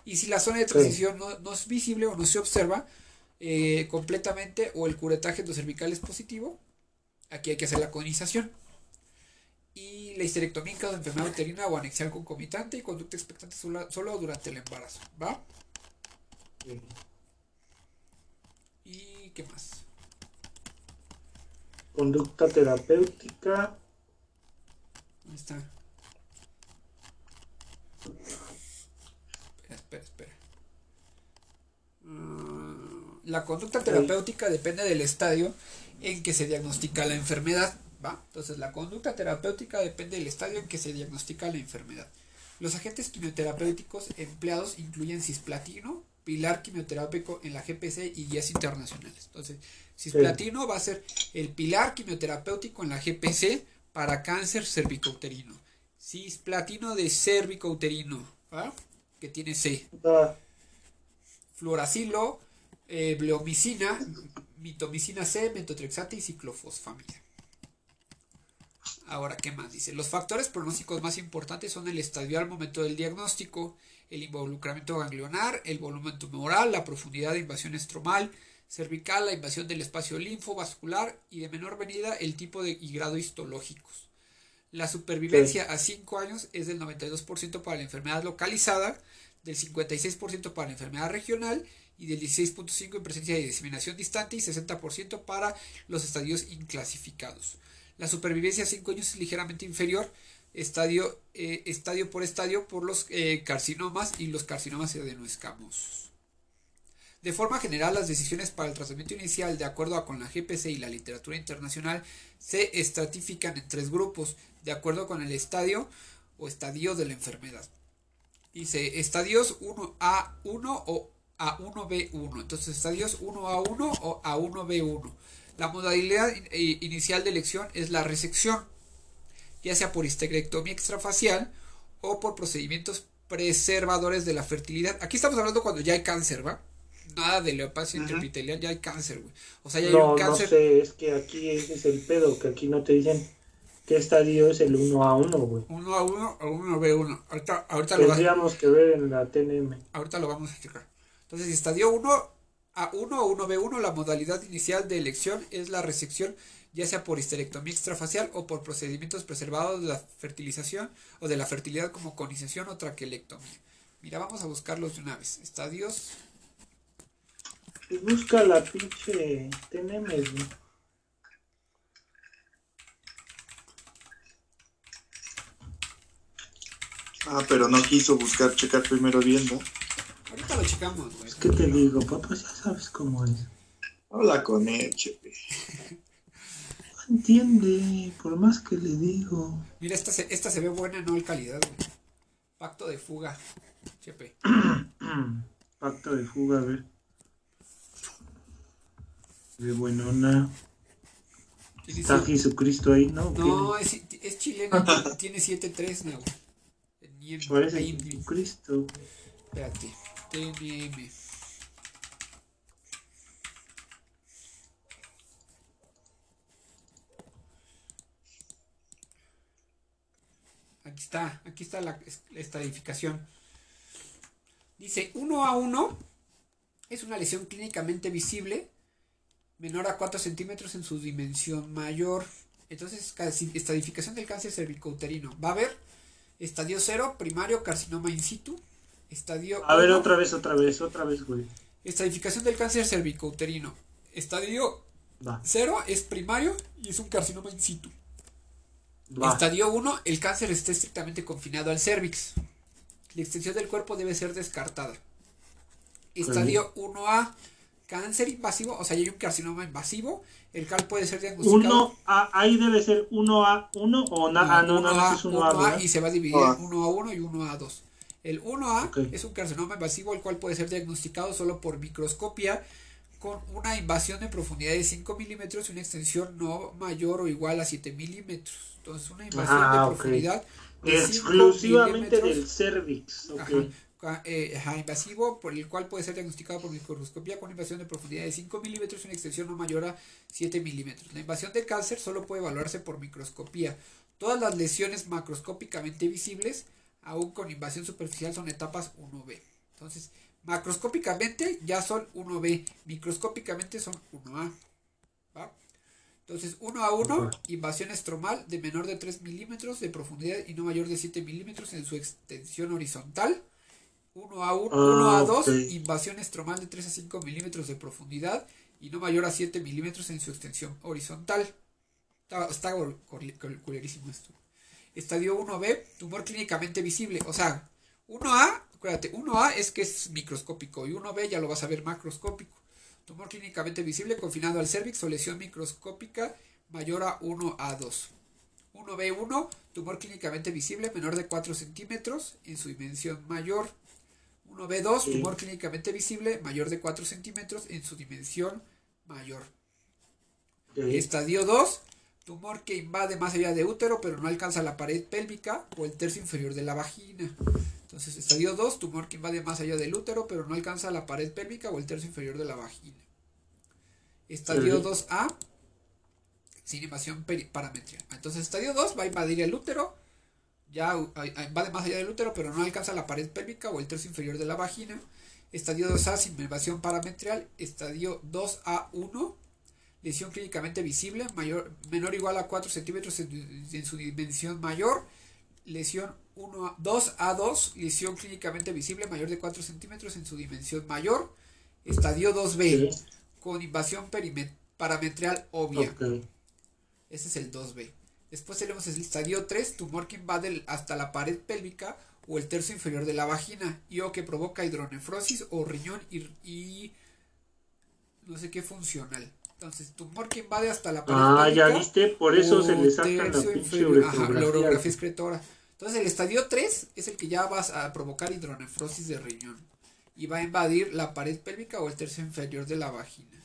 Y si la zona de transición no, no es visible o no se observa eh, completamente o el curetaje endocervical es positivo, aquí hay que hacer la conización. Y la histerectomía en caso de enfermedad uterina o anexial concomitante y conducta expectante solo, solo durante el embarazo. ¿Va? ¿Y qué más? Conducta terapéutica. ¿Dónde está? Espera, espera, espera. Mm, La conducta terapéutica depende del estadio en que se diagnostica la enfermedad. ¿va? Entonces, la conducta terapéutica depende del estadio en que se diagnostica la enfermedad. Los agentes quimioterapéuticos empleados incluyen cisplatino, pilar quimioterápico en la GPC y guías internacionales. Entonces, cisplatino va a ser el pilar quimioterapéutico en la GPC para cáncer cervicouterino. Cisplatino de cervicouterino, que tiene C. Ah, Fluoracilo, eh, bleomicina, mitomicina C, metotrexate y ciclofosfamida. Ahora, ¿qué más dice? Los factores pronósticos más importantes son el estadio al momento del diagnóstico, el involucramiento ganglionar, el volumen tumoral, la profundidad de invasión estromal, cervical, la invasión del espacio linfovascular y de menor venida el tipo de y grado histológicos. La supervivencia a 5 años es del 92% para la enfermedad localizada, del 56% para la enfermedad regional y del 16.5% en presencia de diseminación distante y 60% para los estadios inclasificados. La supervivencia a 5 años es ligeramente inferior estadio, eh, estadio por estadio por los eh, carcinomas y los carcinomas adenoescamosos. De forma general, las decisiones para el tratamiento inicial, de acuerdo con la GPC y la literatura internacional, se estratifican en tres grupos, de acuerdo con el estadio o estadio de la enfermedad. Dice estadios 1A1 o A1B1. Entonces, estadios 1A1 o A1B1. La modalidad eh, inicial de elección es la resección, ya sea por histerectomía extrafacial o por procedimientos preservadores de la fertilidad. Aquí estamos hablando cuando ya hay cáncer, ¿va? Nada de leopasia Ujú. intraepitelial, ya hay cáncer, güey. O sea, ya hay no, un no cáncer. sé, es que aquí ese es el pedo, que aquí no te dicen qué estadio es el 1 a 1, güey. 1 a 1 o 1 b 1. Ahorita, ahorita, lo, Tendríamos que ver en la TNM. ahorita lo vamos a checar. Entonces, estadio 1 a 1 o 1b1, la modalidad inicial de elección es la resección, ya sea por histerectomía extrafacial o por procedimientos preservados de la fertilización o de la fertilidad como conización o traquelectomía. Mira, vamos a buscarlos de una vez. Estadios. Busca la pinche TNM, güey. Ah, pero no quiso buscar, checar primero bien, ¿no? Ahorita lo checamos, güey. Es que te digo, papá, ya sabes cómo es. Habla con él, chepe. Entiende, por más que le digo. Mira, esta se, esta se ve buena, no el calidad, güey. Pacto de fuga. Chepe. Pacto de fuga, a ver. De buenona. Está su- Jesucristo ahí, ¿no? No, es, es chilena, tiene 7-3, no. Parece Jesucristo. Espérate. TNM. Está, aquí está la, estadificación. Dice 1 a 1 es una lesión clínicamente visible menor a 4 centímetros en su dimensión mayor. Entonces, estadificación del cáncer cervicouterino. Va a haber estadio 0, primario carcinoma in situ. Estadio A ver, otra vez, otra vez, otra vez, güey. Estadificación del cáncer cervicouterino. Estadio Va, 0 es primario y es un carcinoma in situ. Estadio 1, el cáncer está estrictamente confinado al cervix. La extensión del cuerpo debe ser descartada. Estadio 1A, cáncer invasivo, o sea, hay un carcinoma invasivo. El cal puede ser diagnosticado. Uno a, ahí debe ser 1A1 o ah, no, no, no, ese es 1A, 1A, ¿verdad? y se va a dividir Ah. en 1 a 1 y 1 a 2. El 1A Ok. es un carcinoma invasivo el cual puede ser diagnosticado solo por microscopía con una invasión de profundidad de 5 milímetros y una extensión no mayor o igual a 7 milímetros. Entonces una invasión Ah, de ok. profundidad de 5 Exclusivamente del cervix, ajá, eh, ajá, invasivo, por el cual puede ser diagnosticado por microscopía con invasión de profundidad de 5 milímetros y una extensión no mayor a 7 milímetros. La invasión de cáncer solo puede evaluarse por microscopía. Todas las lesiones macroscópicamente visibles, aún con invasión superficial, son etapas 1B. Entonces, macroscópicamente ya son 1B, microscópicamente son 1A. ¿va? Entonces, 1 a 1, Ajá. invasión estromal de menor de 3 milímetros de profundidad y no mayor de 7 milímetros en su extensión horizontal. 1 a 1, Ah, 1 a 2, ok. invasión estromal de 3 a 5 milímetros de profundidad y no mayor a 7 milímetros en su extensión horizontal. Está, está culerísimo esto. Estadio 1B, tumor clínicamente visible. O sea, 1A, acuérdate, 1A es que es microscópico y 1B ya lo vas a ver macroscópico. Tumor clínicamente visible confinado al cervix o lesión microscópica mayor a 1 a 2. 1B1, tumor clínicamente visible menor de 4 centímetros en su dimensión mayor. 1B2, Sí. tumor clínicamente visible mayor de 4 centímetros en su dimensión mayor. Estadio 2, tumor que invade más allá de útero pero no alcanza la pared pélvica o el tercio inferior de la vagina. Entonces, estadio 2, tumor que invade más allá del útero pero no alcanza la pared pélvica o el tercio inferior de la vagina. Estadio Sí. 2A, sin invasión parametrial. Entonces, estadio 2 va a invadir el útero, ya invade más allá del útero pero no alcanza la pared pélvica o el tercio inferior de la vagina. Estadio 2A sin invasión parametrial. Estadio 2A1 lesión clínicamente visible, mayor, menor o igual a 4 centímetros en, en su dimensión mayor, lesión 1 a, 2 a 2, lesión clínicamente visible, mayor de 4 centímetros en su dimensión mayor, estadio 2B, Sí. con invasión parametrial obvia, ese es el 2B. Después tenemos el estadio 3, tumor que invade hasta la pared pélvica o el tercio inferior de la vagina y o que provoca hidronefrosis o riñón y, y no sé qué funcional. Entonces, tumor que invade hasta la pared Ah, ya viste, por eso se le sacan la pinche ajá, la urografía excretora. Entonces el estadio 3 es el que ya vas a provocar hidronefrosis de riñón y va a invadir la pared pélvica o el tercio inferior de la vagina.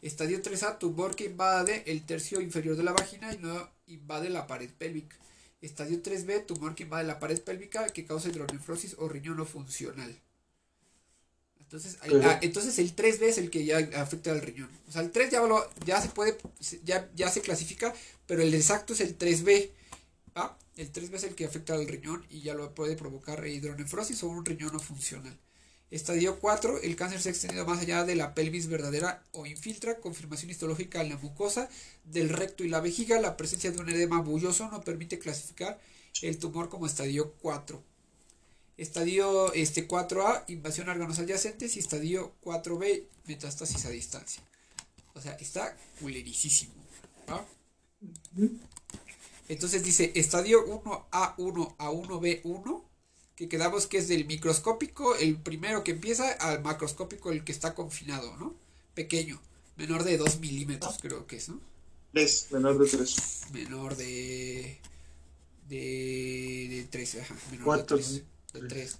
Estadio 3A, tumor que invade el tercio inferior de la vagina y no invade la pared pélvica. Estadio 3B, tumor que invade la pared pélvica que causa hidronefrosis o riñón no funcional. Entonces, ah, entonces el 3B es el que ya afecta al riñón. O sea, el 3 ya, lo- ya se puede, ya, ya se clasifica, pero el exacto es el 3B. ¿va? El 3B es el que afecta al riñón y ya lo puede provocar hidronefrosis o un riñón no funcional. Estadio 4, el cáncer se ha extendido más allá de la pelvis verdadera o infiltra, confirmación histológica en la mucosa del recto y la vejiga. La presencia de un edema bulloso no permite clasificar el tumor como estadio 4. Estadio este 4A, invasión a órganos adyacentes y estadio 4B, metástasis a distancia. O sea, está culerísimo. ¿va? Entonces dice estadio 1A1 a 1B1, que quedamos que es del microscópico, el primero que empieza, al macroscópico, el que está confinado, ¿no? Pequeño, menor de 2 milímetros, creo que es, ¿no? Tres, menor de tres. Menor de. de. de 3, ajá, menor de 3. De tres. 3.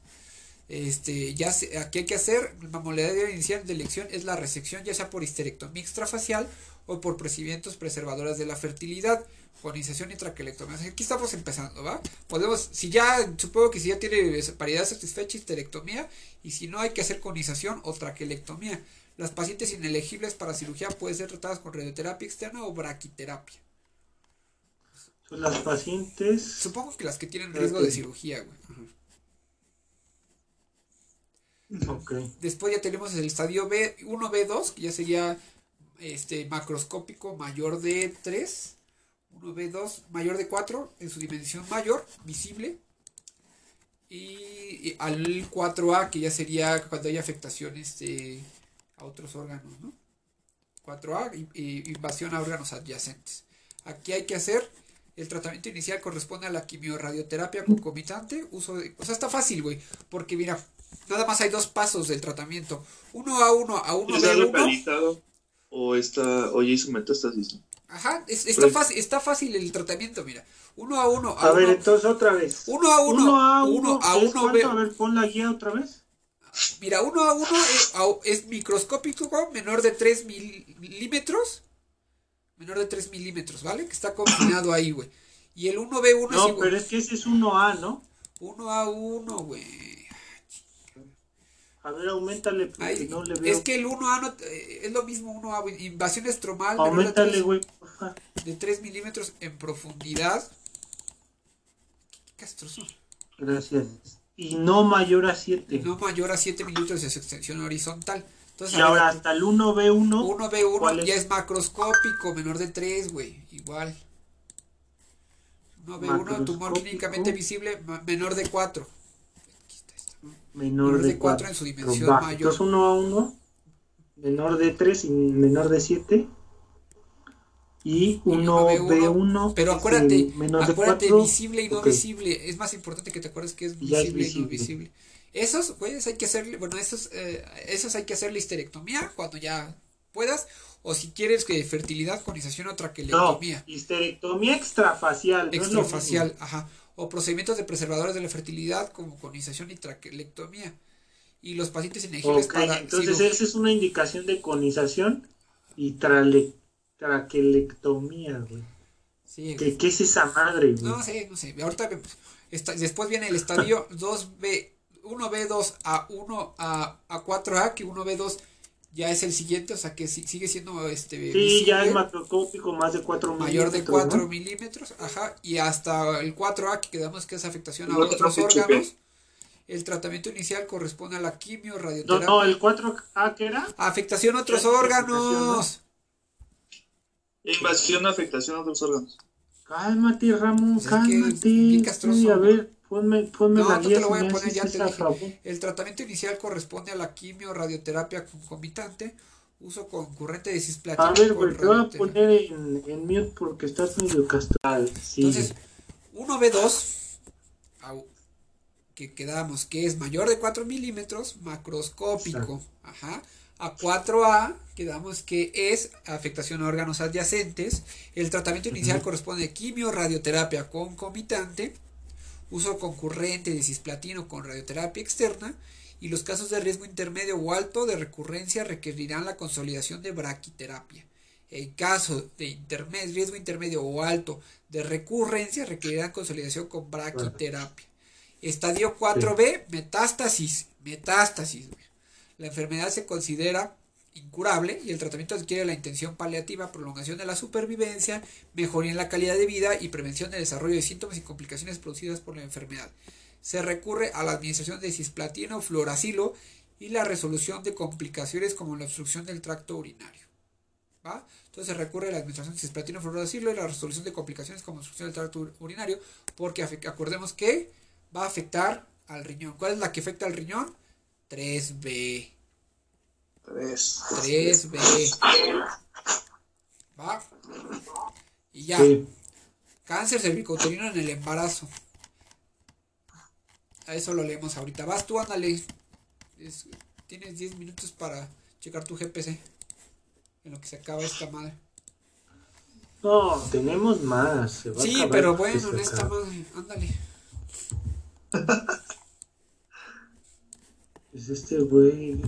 Este, ya se- aquí hay que hacer, la modalidad inicial de elección es la resección, ya sea por histerectomía extrafacial o por procedimientos preservadoras de la fertilidad, conización y traquelectomía. Aquí estamos empezando, ¿va? Podemos, si ya, supongo que si ya tiene paridad satisfecha, histerectomía, y si no, hay que hacer conización o traquelectomía. Las pacientes inelegibles para cirugía pueden ser tratadas con radioterapia externa o braquiterapia. Son las pacientes. Supongo que las que tienen riesgo de cirugía, güey. Ajá. Ok. Después ya tenemos el estadio B, 1B2, que ya sería este macroscópico mayor de 3. 1B2 mayor de 4 en su dimensión mayor, visible. Y, al 4A, que ya sería cuando hay afectación este, a otros órganos, ¿no? 4A, y- y invasión a órganos adyacentes. Aquí hay que hacer, el tratamiento inicial corresponde a la quimioradioterapia concomitante, uso de... O sea, está fácil, güey, porque mira, nada más hay dos pasos del tratamiento. 1A1 a ¿Está 1B1. localizado o está o ya hizo metástasis? Ajá, es- está, Pues- fácil, está fácil el tratamiento, mira. 1 a 1 a A ver, 1. entonces otra vez. 1 a 1, 1 a 1 1 a ¿es 1 cuánto? A ver, pon la guía otra vez. Mira, 1 a 1 es, au- es microscópico, menor de 3 milímetros. Menor de 3 milímetros, ¿vale? Que está confinado ahí, güey. Y el 1B1 es No, igual. pero es que ese es 1A, ¿no? 1 a 1, güey. A ver, aumentale, porque Ay, no le veo. es que el 1A no, eh, es lo mismo 1A, güey. Invasión estromal Aumentale, güey, de 3 milímetros en profundidad. Qué castroso. Gracias. Y no mayor a 7. No mayor a 7 milímetros de su extensión horizontal. Entonces, y ver, ahora hasta el 1B1. 1B1 ¿cuál es? ya es macroscópico, menor de 3, güey. Igual. 1B1, tumor clínicamente visible, menor de 4. Menor menor de de cuatro 4 en su dimensión mayor. Entonces 1 a 1, menor de 3 y menor de 7. Y 1B1. Pero acuérdate, menor de acuérdate, 4. visible y no Ok. visible. Es más importante que te acuerdes que es Ya es visible y no visible. visible. Esos, güeyes, hay que hacerle, bueno, esos, eh, esos hay que hacerle histerectomía cuando ya puedas. O si quieres que fertilidad, conización o No, traquelectomía. histerectomía extrafacial. no extrafacial, mismo. ajá. O procedimientos de preservadores de la fertilidad como conización y traquelectomía. Y los pacientes elegibles Ok, para entonces ciru- esa es una indicación de conización y trale- traquelectomía, güey. Sí, ¿Qué, qué es esa madre, güey? No sé, no sé. Ahorita vemos. Esta- después viene el estadio 2B, 1B2 a 1 a, a 4A, que 1B2 ya es el siguiente, o sea que si- sigue siendo este sí, ya es macroscópico más de 4 mayor de milímetros, 4 ¿no? milímetros, ajá, y hasta el 4A que quedamos que es afectación a No otros órganos. El tratamiento inicial corresponde a la quimio, No, radioterapia. no, el 4A que era. Afectación a otros es órganos. Invasión, afectación a otros órganos. Cálmate, Ramón, Es que es cálmate. bien castroso. Sí, a ver, ponme, ponme No, la no te lo voy a poner, ya te dije. El tratamiento inicial corresponde a la quimio, radioterapia concomitante, uso concurrente de A cisplatina ver, güey, te voy a poner en, en mute porque estás medio castral. Sí. Entonces, 1B2, au, que quedamos que es mayor de 4 milímetros, macroscópico, ajá. A 4A, quedamos que es afectación a órganos adyacentes. El tratamiento inicial corresponde a quimio, radioterapia concomitante, uso concurrente de cisplatino con radioterapia externa. Y los casos de riesgo intermedio o alto de recurrencia requerirán la consolidación de braquiterapia. En caso de riesgo intermedio o alto de recurrencia, requerirán consolidación con braquiterapia. Estadio 4B, metástasis. Metástasis. La enfermedad se considera incurable y el tratamiento adquiere la intención paliativa, prolongación de la supervivencia, mejoría en la calidad de vida y prevención del desarrollo de síntomas y complicaciones producidas por la enfermedad. Se recurre a la administración de cisplatino, fluoracilo y la resolución de complicaciones como la obstrucción del tracto urinario. ¿va? Entonces se recurre a la administración de cisplatino, fluoracilo y la resolución de complicaciones como obstrucción del tracto ur- urinario porque acordemos que va a afectar al riñón. ¿Cuál es la que afecta al riñón? 3B. Tres. 3B. ¿Va? Y ya. Sí. Cáncer cervicouterino en el embarazo. A eso lo leemos ahorita. Vas tú, ándale. Es- tienes 10 minutos para checar tu GPC. En lo que se acaba esta madre. No, tenemos más. se va Sí, pero bueno, en esta acaba. madre. Ándale. Es este güey.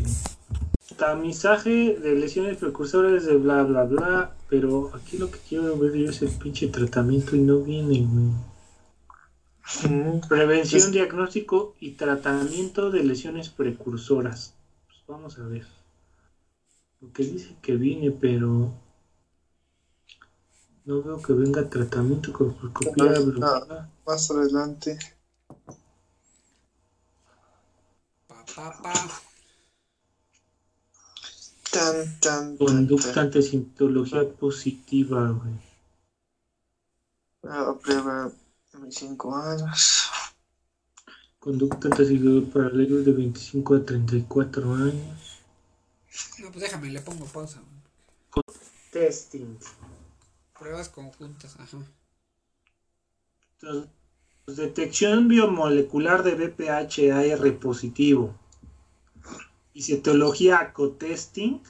Tamizaje de lesiones precursoras de bla bla bla. Pero aquí lo que quiero ver yo es el pinche tratamiento y no viene, güey. Prevención, Pues- diagnóstico y tratamiento de lesiones precursoras. Pues vamos a ver. Lo que dice que viene, pero no veo que venga tratamiento con colposcopía No. Más adelante. Pa, pa, pa. Tan, Conducta tan. ante sintomatología positiva, güey. Ah, prueba de 25 años. Conducta ante seguidor paralelo de 25 a 34 años. No, pues déjame, le pongo pausa. Testing. Pruebas conjuntas, ajá. Entonces, detección biomolecular de BPH-AR positivo. Y citología co-testing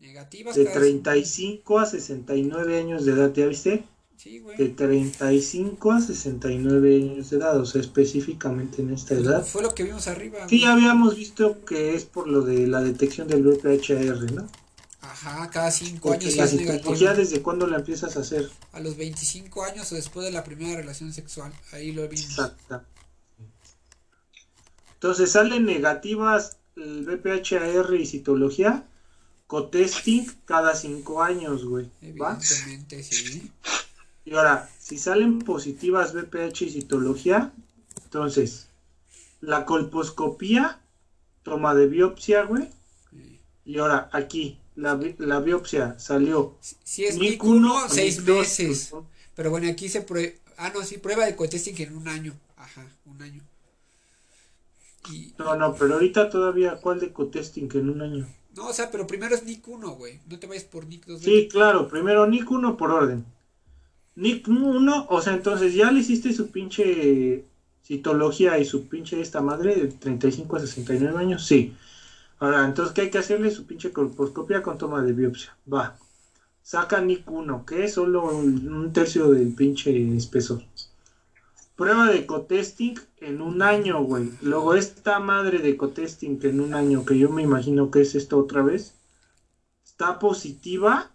Negativas de cada- 35 a 69 años de edad, ¿ya viste? Sí, De güey. 35 a 69 años de edad, o sea, específicamente en esta edad. Fue lo que vimos arriba. Sí, ya habíamos visto que es por lo de la detección del BPH-AR, ¿no? Ajá, cada 5 Porque años la es negativo. ¿desde cuándo la empiezas a hacer? A los 25 años o después de la primera relación sexual. Ahí lo vimos. Exacto. Entonces salen negativas el BPHR y citología, cotesting cada cinco años, güey. ¿Va? Evidentemente, sí. Y ahora, si salen positivas BPH y citología, entonces, la colposcopía, toma de biopsia, güey. Sí. Y ahora, aquí, la, la biopsia salió. Si es NIC 1, o 6 NIC dos, meses. Pero bueno, aquí se prueba. Ah, no, sí, prueba de cotesting en un año. Ajá, un año. Y, No, no, pero ahorita todavía, ¿cuál de cotesting en un año? no, o sea, pero primero es NIC 1, güey. No te vayas por NIC 2. Sí, claro, primero NIC 1 por orden. NIC 1, o sea, entonces ya le hiciste su pinche citología y su pinche esta madre de 35 a 69 años, sí. Ahora, entonces, ¿qué hay que hacerle? Su pinche colposcopia con toma de biopsia. Va. Saca NIC 1, que es solo un un tercio del pinche espesor. Prueba de cotesting en un año, güey. Luego esta madre de cotesting en un año, que yo me imagino que es esta otra vez, está positiva.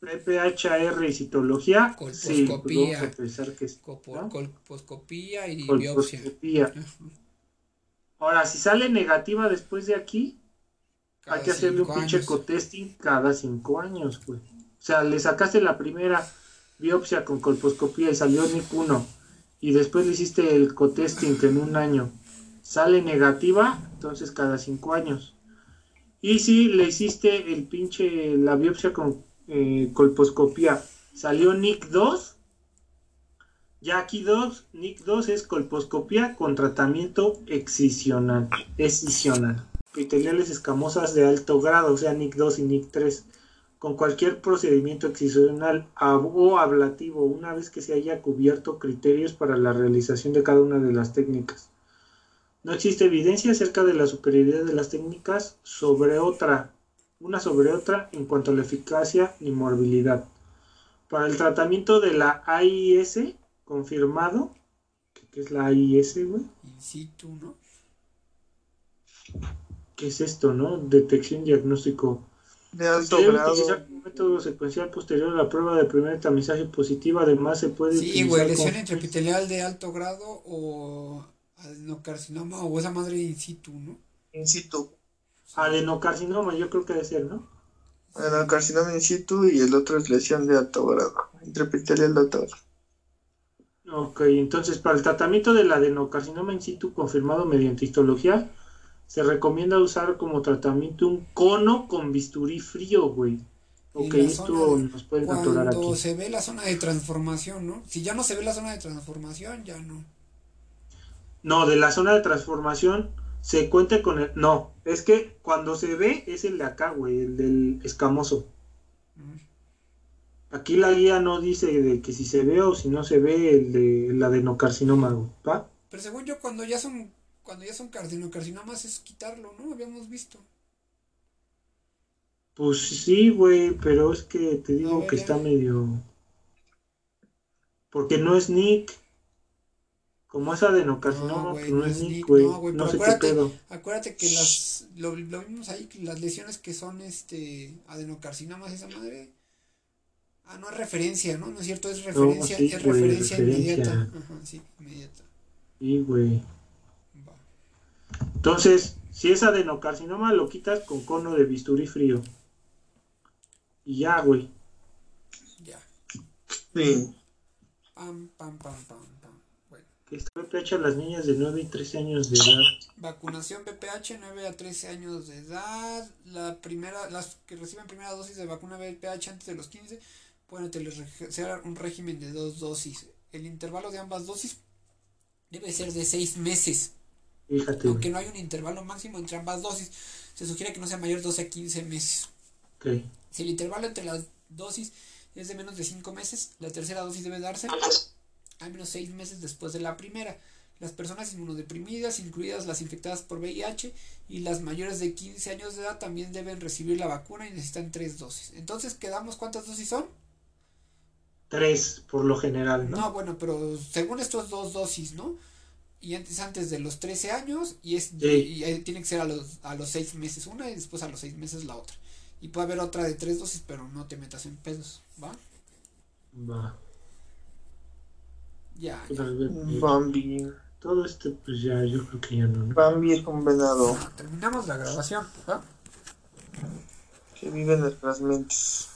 PPHR y citología. Sí, pues Colposcopía. vamos a pensar que es Copo- ¿no? Colposcopía y biopsia. Ahora, si sale negativa después de aquí, hay que hacerle un pinche cotesting cada cinco años, güey. O sea, le sacaste la primera biopsia con colposcopía y salió NIC 1 y después le hiciste el cotesting en un año, sale negativa, entonces cada cinco años. Y si le hiciste el pinche, la biopsia con eh, colposcopía, salió NIC 2, ya aquí 2, NIC 2 es colposcopía con tratamiento excisional, excisional. Epiteliales escamosas de alto grado, o sea, NIC 2 y NIC 3, con cualquier procedimiento excisional ab- o ablativo, una vez que se haya cubierto criterios para la realización de cada una de las técnicas. No existe evidencia acerca de la superioridad de las técnicas sobre otra, una sobre otra en cuanto a la eficacia y morbilidad. Para el tratamiento de la AIS, confirmado, ¿qué qué es la AIS, güey? In situ, ¿no? ¿Qué es esto, no? Detección diagnóstico. De alto debe grado. método secuencial posterior a la prueba de primer tamizaje positiva. Además, se puede Sí, utilizar güey, como- lesión intraepitelial de alto grado o adenocarcinoma o esa madre in situ, ¿no? In situ. adenocarcinoma, yo creo que debe ser, ¿no? El carcinoma in situ y el otro es lesión de alto grado. Intraepitelial de alto grado. Ok, entonces para el tratamiento del adenocarcinoma in situ confirmado mediante histología, se recomienda usar como tratamiento un cono con bisturí frío, güey. Ok, la esto nos pueden atorar Cuando aquí. se ve la zona de transformación, ¿no? Si ya no se ve la zona de transformación, ya no. No, de la zona de transformación se cuenta con el... No, es que cuando se ve es el de acá, güey, el del escamoso. Mm. Aquí la guía no dice de que si se ve o si no se ve el de el adenocarcinoma, ¿va? Pero según yo, cuando ya son cuando ya son carcinocarcinomas es quitarlo, ¿no? Habíamos visto. Pues sí, güey, pero es que te digo ver, que está medio... Porque no es Nick. Como es adenocarcinoma, No, pues no no es Nick, güey. no, güey, No pero sé qué acuérdate- pedo. Acuérdate que las lo, lo vimos ahí que las lesiones que son este adenocarcinomas esa madre Ah, no es referencia, ¿no? No es cierto, es referencia, sí, es referencia. inmediata. Ajá, sí, inmediata. Sí, güey. Entonces, si es adenocarcinoma, lo quitas con cono de bisturí frío. Y ya, güey. Ya. Sí. Pam, pam, pam, pam, pam. Bueno. Que está PPH a las niñas de 9 y 13 años de edad. Vacunación BPH 9 a 13 años de edad. La primera, las que reciben primera dosis de vacuna BPH antes de los 15 pueden hacer un régimen de dos dosis. El intervalo de ambas dosis debe ser de 6 meses. Fíjate, Aunque no hay un intervalo máximo entre ambas dosis, se sugiere que no sea mayor de 12 a 15 meses. Ok. Si el intervalo entre las dosis es de menos de 5 meses, la tercera dosis debe darse al menos 6 meses después de la primera. Las personas inmunodeprimidas, incluidas las infectadas por VIH y las mayores de 15 años de edad, también deben recibir la vacuna y necesitan 3 dosis. Entonces, ¿quedamos cuántas dosis son? Tres, por lo general, ¿no? No, bueno, pero según estos dos dosis, ¿no? Y antes, antes de los 13 años, y es Sí. y, eh, tiene que ser a los, a los 6 meses una y después a los 6 meses la otra. Y puede haber otra de 3 dosis, pero no te metas en pesos, ¿va? Va. Ya, ya. Vez- Bambi. Todo este, pues ya, yo creo que ya no. Bambi es un venado Terminamos la grabación, ¿va? que vive en nuestras mentes.